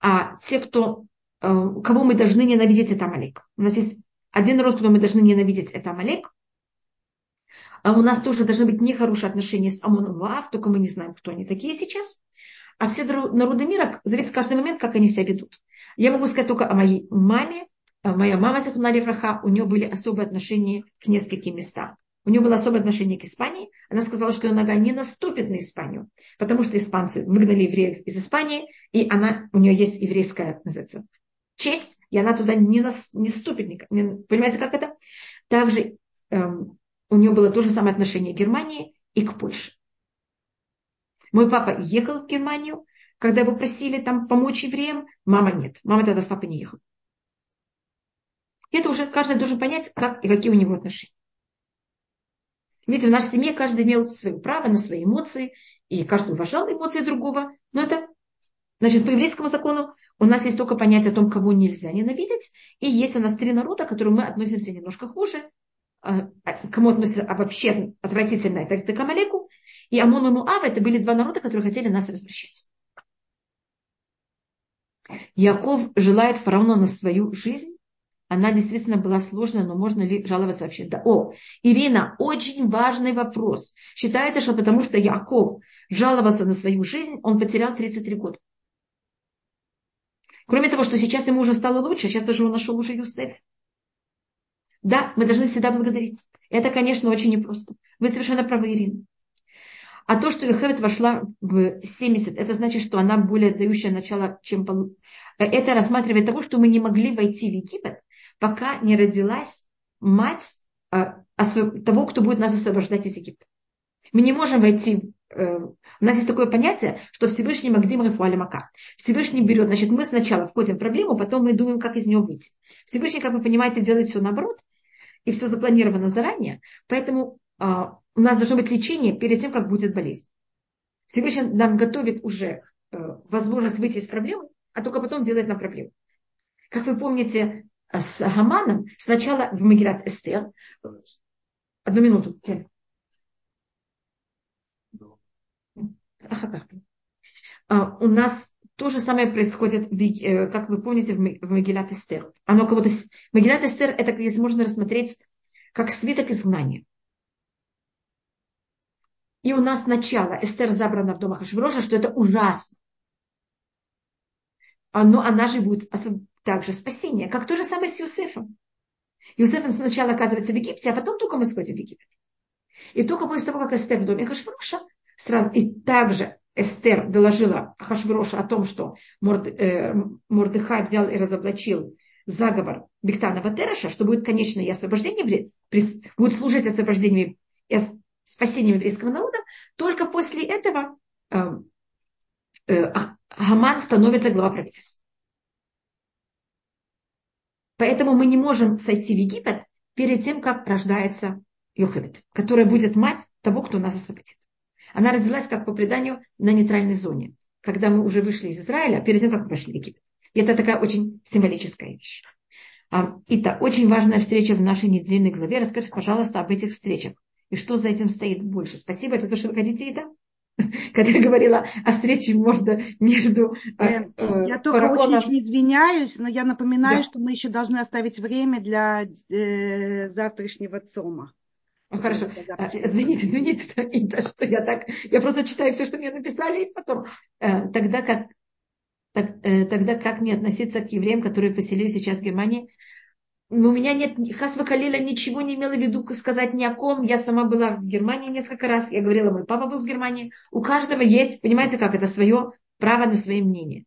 А те, кто, э, кого мы должны ненавидеть, это Амалек. У нас есть один народ, которого мы должны ненавидеть, это Амалек. А у нас тоже должны быть нехорошие отношения с Амоном Лав, только мы не знаем, кто они такие сейчас. А все народы мира, зависит каждый момент, как они себя ведут. Я могу сказать только о моей маме. Моя мама Захуна Левраха, у нее были особые отношения к нескольким местам. У нее было особое отношение к Испании. Она сказала, что ее нога не наступит на Испанию, потому что испанцы выгнали евреев из Испании, и она, у нее есть еврейская называется, честь, и она туда не, нас, не ступит. Не, понимаете, как это? Также эм, у нее было то же самое отношение к Германии и к Польше. Мой папа ехал в Германию, когда его просили там помочь евреям, мама нет. Мама тогда с папой не ехала. Это уже каждый должен понять, как и какие у него отношения. Видите, в нашей семье каждый имел свое право на свои эмоции, и каждый уважал эмоции другого. Но это, значит, по еврейскому закону у нас есть только понятие о том, кого нельзя ненавидеть. И есть у нас три народа, к которым мы относимся немножко хуже. А, а, кому относятся а вообще отвратительно, это, это Камалеку. И Амон и Муав, это были два народа, которые хотели нас развращать. Яков желает фараону на свою жизнь, она действительно была сложная, но можно ли жаловаться вообще? Да. О, Ирина, очень важный вопрос. Считается, что потому что Яков жаловался на свою жизнь, он потерял 33 года. Кроме того, что сейчас ему уже стало лучше, сейчас уже он нашел уже Юсеф. Да, мы должны всегда благодарить. Это, конечно, очень непросто. Вы совершенно правы, Ирина. А то, что Йохевет вошла в 70, это значит, что она более дающая начало, чем... Это рассматривает того, что мы не могли войти в Египет, пока не родилась мать а, того, кто будет нас освобождать из Египта. Мы не можем войти э, у нас есть такое понятие, что Всевышний Магдим Рефуали Мака. Всевышний берет, значит, мы сначала входим в проблему, потом мы думаем, как из нее выйти. Всевышний, как вы понимаете, делает все наоборот, и все запланировано заранее, поэтому а, у нас должно быть лечение перед тем, как будет болезнь. Всевышний нам готовит уже э, возможность выйти из проблемы, а только потом делает нам проблему. Как вы помните, с Гаманом сначала в Магилат Эстер. Одну минуту. А, у нас то же самое происходит, э, как вы помните, в Магилат Эстер. Оно кого-то... Магилат Эстер, это, если можно рассмотреть, как свиток изгнания. И у нас начало. Эстер забрана в дома Хашвироша, что это ужасно. Но она же будет также спасение, как то же самое с Юсефом. Юсеф сначала оказывается в Египте, а потом только мы сходим в Египет. И только после того, как Эстер в доме Хашвироша, сразу, и также Эстер доложила Хашвирошу о том, что Морд, э, Мордыхай взял и разоблачил заговор Бектана Ватераша, что будет конечное освобождение, будет служить освобождением и спасением еврейского народа, только после этого э, э, Хаман становится глава правительства. Поэтому мы не можем сойти в Египет перед тем, как рождается Йохевед, которая будет мать того, кто нас освободит. Она родилась, как по преданию, на нейтральной зоне, когда мы уже вышли из Израиля, перед тем, как мы пошли в Египет. И это такая очень символическая вещь. Это очень важная встреча в нашей недельной главе. Расскажите, пожалуйста, об этих встречах. И что за этим стоит больше. Спасибо, это то, что вы хотите, Ида? когда я говорила о встрече можно между... Э, э, я только очень извиняюсь, но я напоминаю, да. что мы еще должны оставить время для э, завтрашнего ЦОМа. Хорошо. А, извините, извините, что я так... Я просто читаю все, что мне написали, и потом... Э, тогда как, так, э, тогда как не относиться к евреям, которые поселились сейчас в Германии? У меня нет, Хасва Калиля ничего не имела в виду сказать ни о ком. Я сама была в Германии несколько раз. Я говорила, мой папа был в Германии. У каждого есть, понимаете, как это свое право на свое мнение.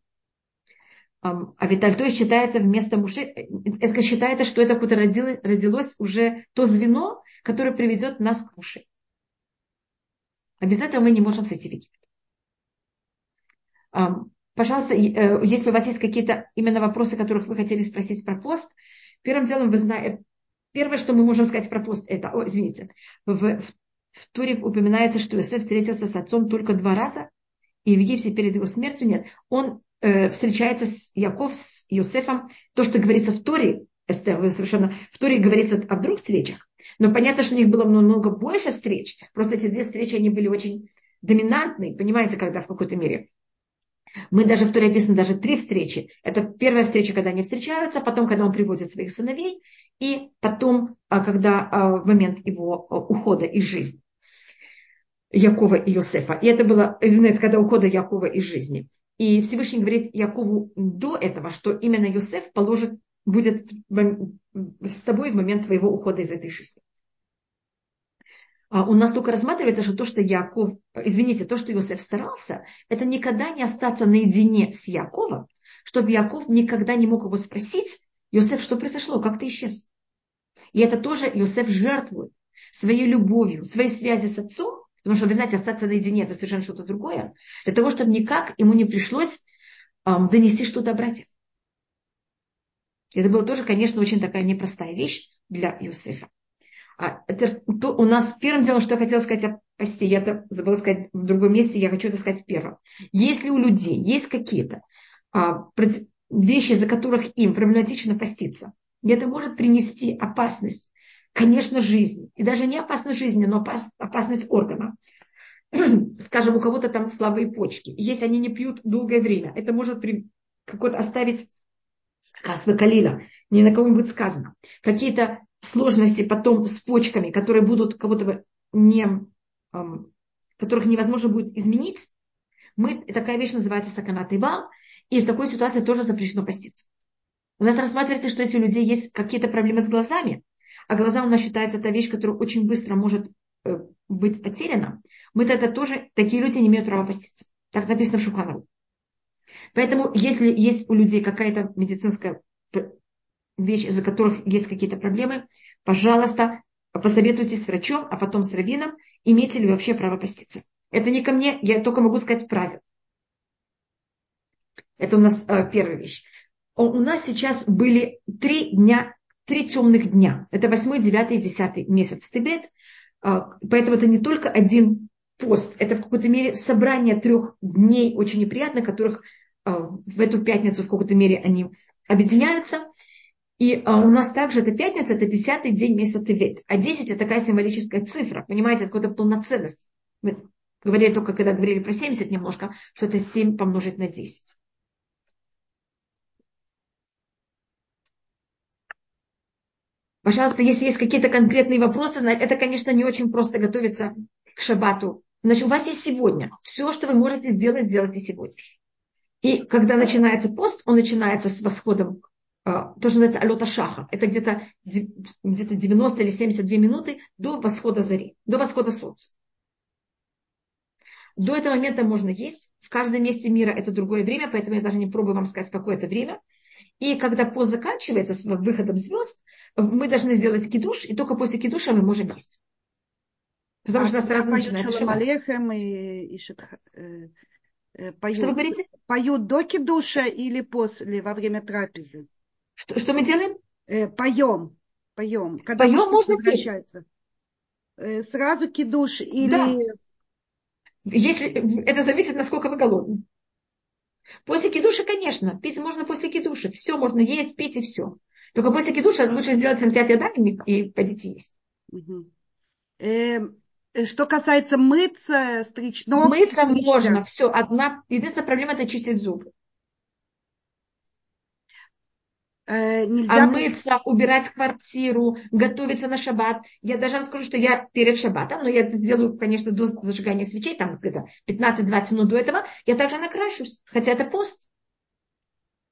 А ведь Альтой считается вместо мужа, это считается, что это какое-то родилось, родилось уже то звено, которое приведет нас к муше. А без этого мы не можем сойти в Египет. Пожалуйста, э, если у вас есть какие-то именно вопросы, которых вы хотели спросить про пост, Первым делом вы знаете, первое, что мы можем сказать про пост, это, о, извините, в, в в Туре упоминается, что Иосиф встретился с отцом только два раза, и в Египте перед его смертью нет. Он э, встречается с Яков, с Иосифом. То, что говорится в Торе, Эстер, совершенно в Торе говорится о двух встречах. Но понятно, что у них было намного больше встреч. Просто эти две встречи, они были очень доминантные, понимаете, когда в какой-то мере. Мы даже в Торе описаны даже три встречи. Это первая встреча, когда они встречаются, потом, когда он приводит своих сыновей, и потом, а, когда а, в момент его а, ухода из жизни. Якова и Йосефа. И это было, когда ухода Якова из жизни. И Всевышний говорит Якову до этого, что именно Йосеф положит, будет с тобой в момент твоего ухода из этой жизни. А у нас только рассматривается, что то, что Яков, извините, то, что Иосиф старался, это никогда не остаться наедине с Яковом, чтобы Яков никогда не мог его спросить, Иосиф, что произошло, как ты исчез? И это тоже Иосиф жертвует своей любовью, своей связи с отцом, потому что, вы знаете, остаться наедине – это совершенно что-то другое, для того, чтобы никак ему не пришлось эм, донести что-то братьев. Это была тоже, конечно, очень такая непростая вещь для Иосифа. А, это, то, у нас первым делом, что я хотела сказать о посте, я это забыла сказать в другом месте, я хочу это сказать первым. Если у людей есть какие-то а, вещи, за которых им проблематично поститься, и это может принести опасность, конечно, жизни, и даже не опасность жизни, но опасность органа. Скажем, у кого-то там слабые почки, если они не пьют долгое время, это может при... какой-то оставить Касвы Калила, не на кого-нибудь сказано. Какие-то сложности потом с почками, которые будут кого-то не, эм, которых невозможно будет изменить, мы, такая вещь называется саканат бал, и в такой ситуации тоже запрещено поститься. У нас рассматривается, что если у людей есть какие-то проблемы с глазами, а глаза у нас считается та вещь, которая очень быстро может э, быть потеряна, мы тогда тоже, такие люди не имеют права поститься. Так написано в Шуханару. Поэтому, если есть у людей какая-то медицинская вещь, из-за которых есть какие-то проблемы, пожалуйста, посоветуйтесь с врачом, а потом с раввином, имеете ли вы вообще право поститься. Это не ко мне, я только могу сказать правила. Это у нас э, первая вещь. У нас сейчас были три дня, три темных дня. Это восьмой, девятый и десятый месяц Тибет. Э, поэтому это не только один пост, это в какой-то мере собрание трех дней очень неприятных, которых э, в эту пятницу в какой-то мере они объединяются. И а, у нас также это пятница, это десятый день месяца Тевет. А 10 это такая символическая цифра, понимаете, какая-то полноценность. Мы говорили только, когда говорили про 70 немножко, что это 7 помножить на 10. Пожалуйста, если есть какие-то конкретные вопросы, это, конечно, не очень просто готовиться к шабату. Значит, у вас есть сегодня. Все, что вы можете сделать, делайте сегодня. И когда начинается пост, он начинается с восходом то, что называется алета шаха. Это где-то где 90 или 72 минуты до восхода зари, до восхода солнца. До этого момента можно есть. В каждом месте мира это другое время, поэтому я даже не пробую вам сказать, какое это время. И когда пост заканчивается с выходом звезд, мы должны сделать кидуш, и только после кидуша мы можем есть. Потому а что нас сразу начинается шаббат. И, и, э, э, поют, что вы говорите? Поют до кидуша или после, во время трапезы? Что, что мы делаем? Э, поем. Поем. Когда поем можно возвращается. Э, сразу кидуш или... Да. Если, это зависит, насколько вы голодны. После кидуша, конечно, пить можно после кидуша. Все можно есть, пить и все. Только после кидуша лучше сделать самтят ядами и пойдите есть. Угу. Э, что касается мыться, стричь ногти. Мыться можно, все. Одна, единственная проблема это чистить зубы. Э, нельзя... А мыться, убирать квартиру, готовиться на шаббат. Я даже вам скажу, что я перед шаббатом, но я это сделаю, конечно, до зажигания свечей, там где-то 15-20 минут до этого, я также накрашусь, хотя это пост.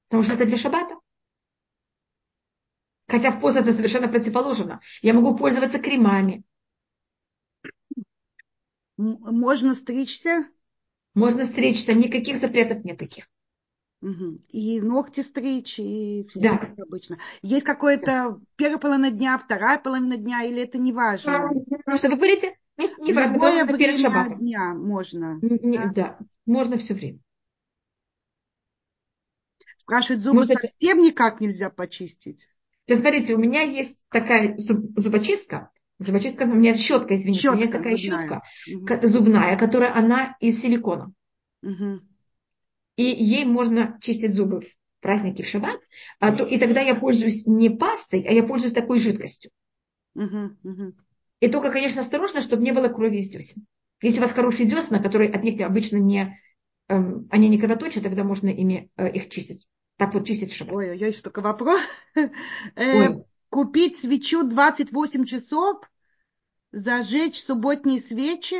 Потому что это для шаббата. Хотя в пост это совершенно противоположно. Я могу пользоваться кремами. Можно стричься? Можно стричься, никаких запретов нет таких. И ногти стричь, и все да. как обычно. Есть какое-то первая половина дня, вторая половина дня, или это не важно? Что вы говорите? Нет, не важно. Любое время дня можно. Не, да? да, можно все время. Спрашивает, зубы Может, совсем это... никак нельзя почистить? Сейчас смотрите, у меня есть такая зубочистка, Зубочистка, у меня щетка, извините, щетка, у меня есть такая зубная. щетка угу. зубная, которая она из силикона. Угу. И ей можно чистить зубы в праздники в шаббат, а то, и тогда я пользуюсь не пастой, а я пользуюсь такой жидкостью. Угу, угу. И только, конечно, осторожно, чтобы не было крови из десен. Если у вас хорошие десна, которые от них обычно не, эм, они не кровоточат, тогда можно ими э, их чистить. Так вот чистить в шаббат. Ой-ой-ой, столько вопрос. Э, купить свечу 28 часов, зажечь субботние свечи.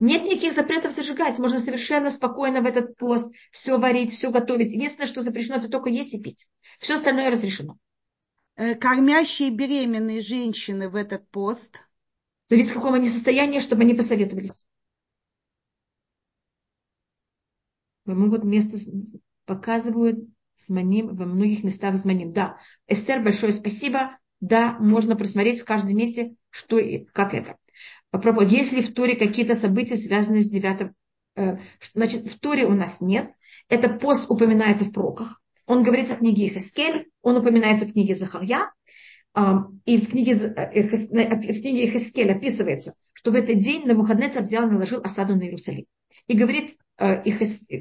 Нет никаких запретов зажигать. Можно совершенно спокойно в этот пост все варить, все готовить. Единственное, что запрещено, это только есть и пить. Все остальное разрешено. Э, кормящие беременные женщины в этот пост – зависит, в каком они состоянии, чтобы они посоветовались. Могут место показывают зманим во многих местах зманим. Да, Эстер, большое спасибо. Да, можно просмотреть в каждом месте, что и как это. Есть ли в Торе какие-то события, связанные с девятым? Э, значит, в Торе у нас нет. Это пост упоминается в проках. Он говорится в книге Хескель, он упоминается в книге Захарья, и в книге, э, в книге Хескель описывается, что в этот день на выходные взял и наложил осаду на Иерусалим. И говорит э,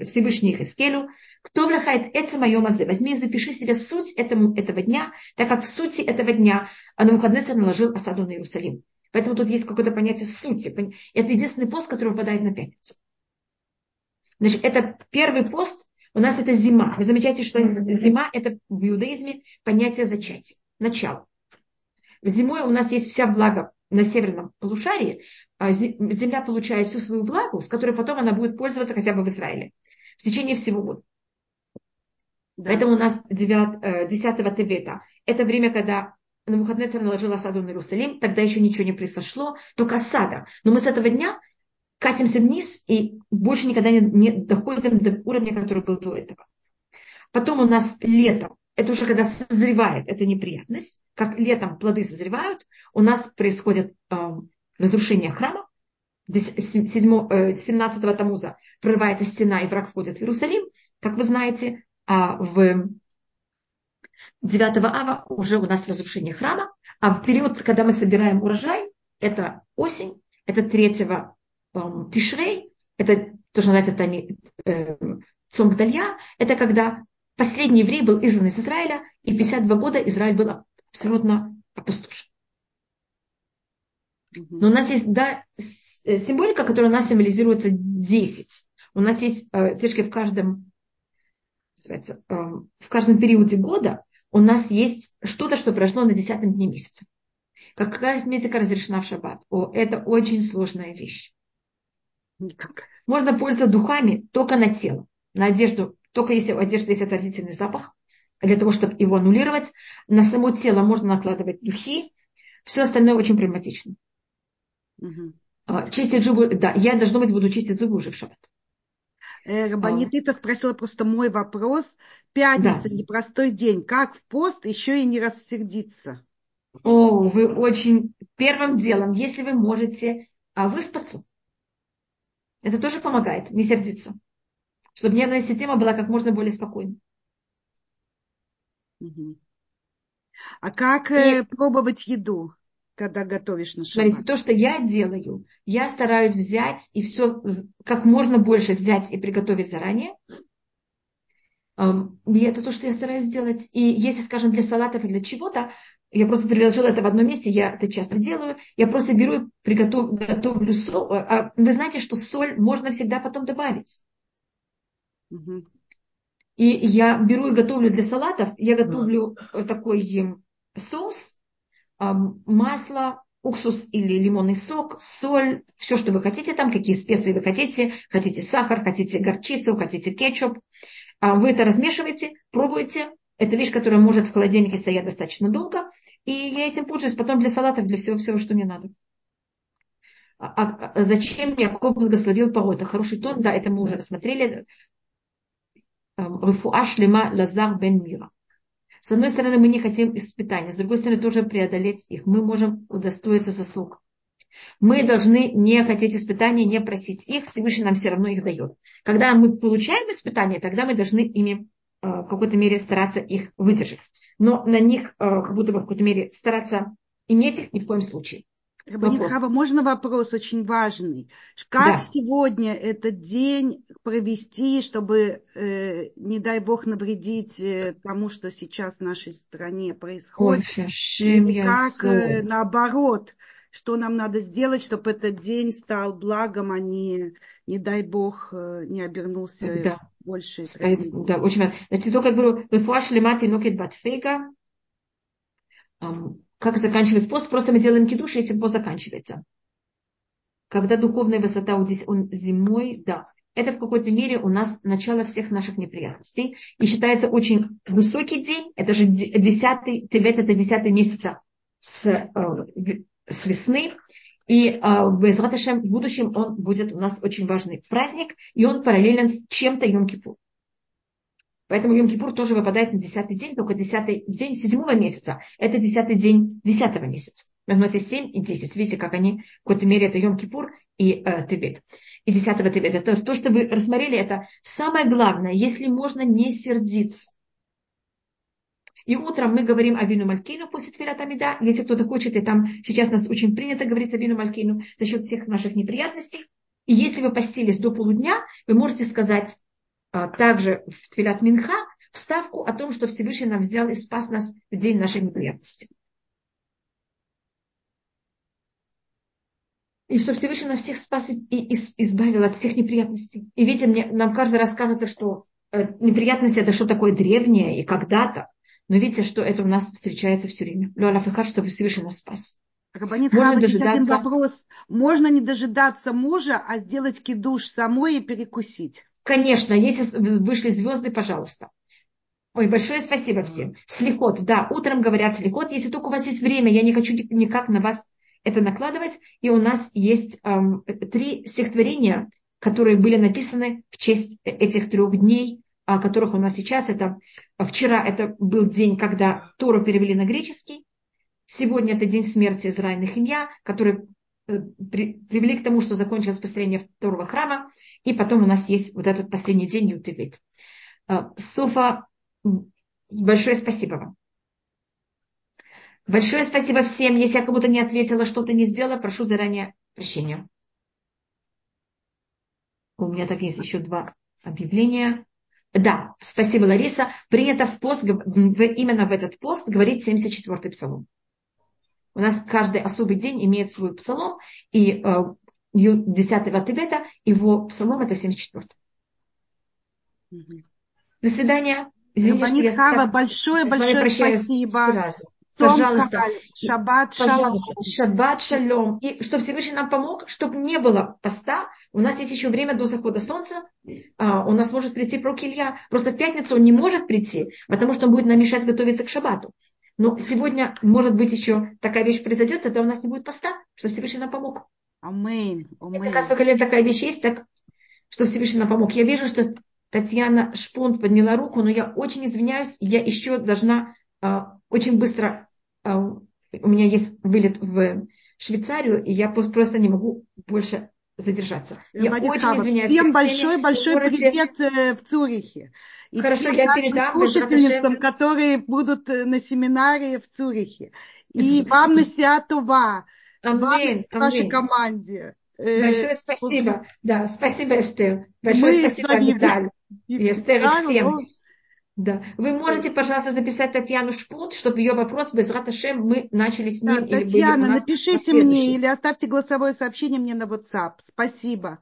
Всевышний Хескелю, кто влахает это мое мазы, возьми и запиши себе суть этому, этого дня, так как в сути этого дня на выходные наложил осаду на Иерусалим. Поэтому тут есть какое-то понятие сути. Это единственный пост, который выпадает на пятницу. Значит, это первый пост, у нас это зима. Вы замечаете, что зима это в иудаизме понятие зачатия, начало. Зимой у нас есть вся влага на северном полушарии, а земля получает всю свою влагу, с которой потом она будет пользоваться хотя бы в Израиле в течение всего года. Да. Поэтому у нас 9, 10 э, Тевета – это время, когда на выходные наложил осаду на Иерусалим, тогда еще ничего не произошло, только осада. Но мы с этого дня катимся вниз и больше никогда не, не доходим до уровня, который был до этого. Потом у нас летом, это уже когда созревает эта неприятность, как летом плоды созревают, у нас происходит э, разрушение храма. 17 э, Тамуза прорывается стена, и враг входит в Иерусалим, как вы знаете, а в 9 ава уже у нас разрушение храма, а в период, когда мы собираем урожай, это осень, это 3 э, Тишрей, это тоже называется это, э, Цомбдалья, это когда последний еврей был изгнан из Израиля, и 52 года Израиль был абсолютно опустошен. Но у нас есть да, символика, которая у нас символизируется 10. У нас есть э, в каждом, э, в каждом периоде года у нас есть что-то, что произошло на десятом дне месяца. Какая косметика разрешена в шаббат? О, это очень сложная вещь. Никак. Можно пользоваться духами только на тело, на одежду, только если у одежды есть отвратительный запах для того, чтобы его аннулировать. На само тело можно накладывать духи. Все остальное очень прагматично. Угу. Чистить зубы, да, я, должно быть, буду чистить зубы уже в шаббат. Э, Рабанитыта а. спросила просто мой вопрос. Пятница, да. непростой день. Как в пост еще и не рассердиться? О, вы очень... Первым делом, если вы можете а, выспаться, это тоже помогает, не сердиться. Чтобы нервная система была как можно более спокойной. А как э, и... пробовать еду, когда готовишь на шаббат? Смотрите, то, что я делаю, я стараюсь взять и все как можно больше взять и приготовить заранее. И это то, что я стараюсь сделать. И если, скажем, для салатов или для чего-то, я просто приложила это в одном месте, я это часто делаю. Я просто беру и приготовлю готовлю соль. А, а вы знаете, что соль можно всегда потом добавить. Угу. И я беру и готовлю для салатов, я готовлю такой соус, масло, уксус или лимонный сок, соль, все, что вы хотите там, какие специи вы хотите, хотите сахар, хотите горчицу, хотите кетчуп. А вы это размешиваете, пробуете. Это вещь, которая может в холодильнике стоять достаточно долго. И я этим пользуюсь потом для салатов, для всего-всего, что мне надо. А, а, а зачем Яков благословил порой? Это хороший тон, да, это мы уже рассмотрели. Рефуа шлема лазар бен мира. С одной стороны, мы не хотим испытаний, с другой стороны, тоже преодолеть их. Мы можем удостоиться заслуг. Мы должны не хотеть испытаний, не просить их, Всевышний нам все равно их дает. Когда мы получаем испытания, тогда мы должны ими э, в какой-то мере стараться их выдержать. Но на них э, как будто бы в какой-то мере стараться иметь их ни в коем случае. Рабанит Хава, можно вопрос очень важный? Как да. сегодня этот день провести, чтобы, э, не дай бог, навредить э, тому, что сейчас в нашей стране происходит? Ой, как э, наоборот, что нам надо сделать, чтобы этот день стал благом, а не, не дай бог, э, не обернулся да. больше трагедией? Да, очень важно. Значит, только говорю, батфега, как заканчивать пост, просто мы делаем кидуш, и этим пост заканчивается. Когда духовная высота он зимой, да, это в какой-то мере у нас начало всех наших неприятностей. И считается очень высокий день, это же десятый, Тевет это десятый месяц с, э, с весны. И э, в в будущем он будет у нас очень важный праздник, и он параллелен чем-то Йом-Кипур. Поэтому Йом-Кипур тоже выпадает на десятый день, только десятый день седьмого месяца. Это десятый день десятого месяца. Это 7 и 10. Видите, как они, в какой-то мере, это Йом-Кипур и э, Тевет. И десятого Тевет. Это то, что вы рассмотрели, это самое главное, если можно не сердиться. И утром мы говорим о вину Малькину после Твилята Амида. Если кто-то хочет, и там сейчас нас очень принято говорить о вину Малькину за счет всех наших неприятностей. И если вы постились до полудня, вы можете сказать также в Твилят Минха вставку о том, что Всевышний нам взял и спас нас в день нашей неприятности. И что Всевышний нас всех спас и избавил от всех неприятностей. И видите, мне, нам каждый раз кажется, что э, неприятности это что такое древнее и когда-то. Но видите, что это у нас встречается все время. Луала Фихар, чтобы Всевышний нас спас. Рабанит Можно дожидаться... один вопрос. Можно не дожидаться мужа, а сделать кидуш самой и перекусить? Конечно, если вышли звезды, пожалуйста. Ой, большое спасибо всем. Слихот, да, утром говорят слихот. Если только у вас есть время, я не хочу никак на вас это накладывать. И у нас есть эм, три стихотворения, которые были написаны в честь этих трех дней, о которых у нас сейчас. Это вчера это был день, когда Тору перевели на греческий. Сегодня это день смерти Израиля Химья, который Э, при, привели к тому, что закончилось построение второго храма, и потом у нас есть вот этот последний день Ютевит. Э, Софа, большое спасибо вам. Большое спасибо всем. Если я кому-то не ответила, что-то не сделала, прошу заранее прощения. У меня так есть еще два объявления. Да, спасибо, Лариса. Принято в пост, именно в этот пост говорить 74-й псалом. У нас каждый особый день имеет свой псалом, и э, 10 Тевета, его псалом это 74. До свидания. Извините, что я Хава, большое, большое спасибо. Сразу. Пожалуйста, шаббат, пожалуйста, шаббат, шалом. И чтобы Всевышний нам помог, чтобы не было поста. У нас есть еще время до захода солнца. А, у нас может прийти пророк Илья. Просто в пятницу он не может прийти, потому что он будет нам мешать готовиться к шаббату. Но сегодня, может быть, еще такая вещь произойдет, тогда у нас не будет поста, что Всевышний нам помог. Аминь. Если, оказывается, такая вещь есть, так что Всевышний нам помог. Я вижу, что Татьяна Шпунт подняла руку, но я очень извиняюсь, я еще должна э, очень быстро, э, у меня есть вылет в Швейцарию, и я просто не могу больше задержаться. Я Вадим очень извиняюсь. Всем большой-большой привет э, в Цюрихе. И Хорошо, я передам слушательницам, которые будут э, на семинаре в Цюрихе. И вам на Сиатова, вам и вашей команде. Э, большое спасибо. Да, спасибо, Эстер. Большое Мы спасибо, Виталь. И Эстер, всем. Да. Вы можете, пожалуйста, записать Татьяну Шпут, чтобы ее вопрос без Раташем мы начали с ним. Да, Татьяна, напишите мне или оставьте голосовое сообщение мне на WhatsApp. Спасибо.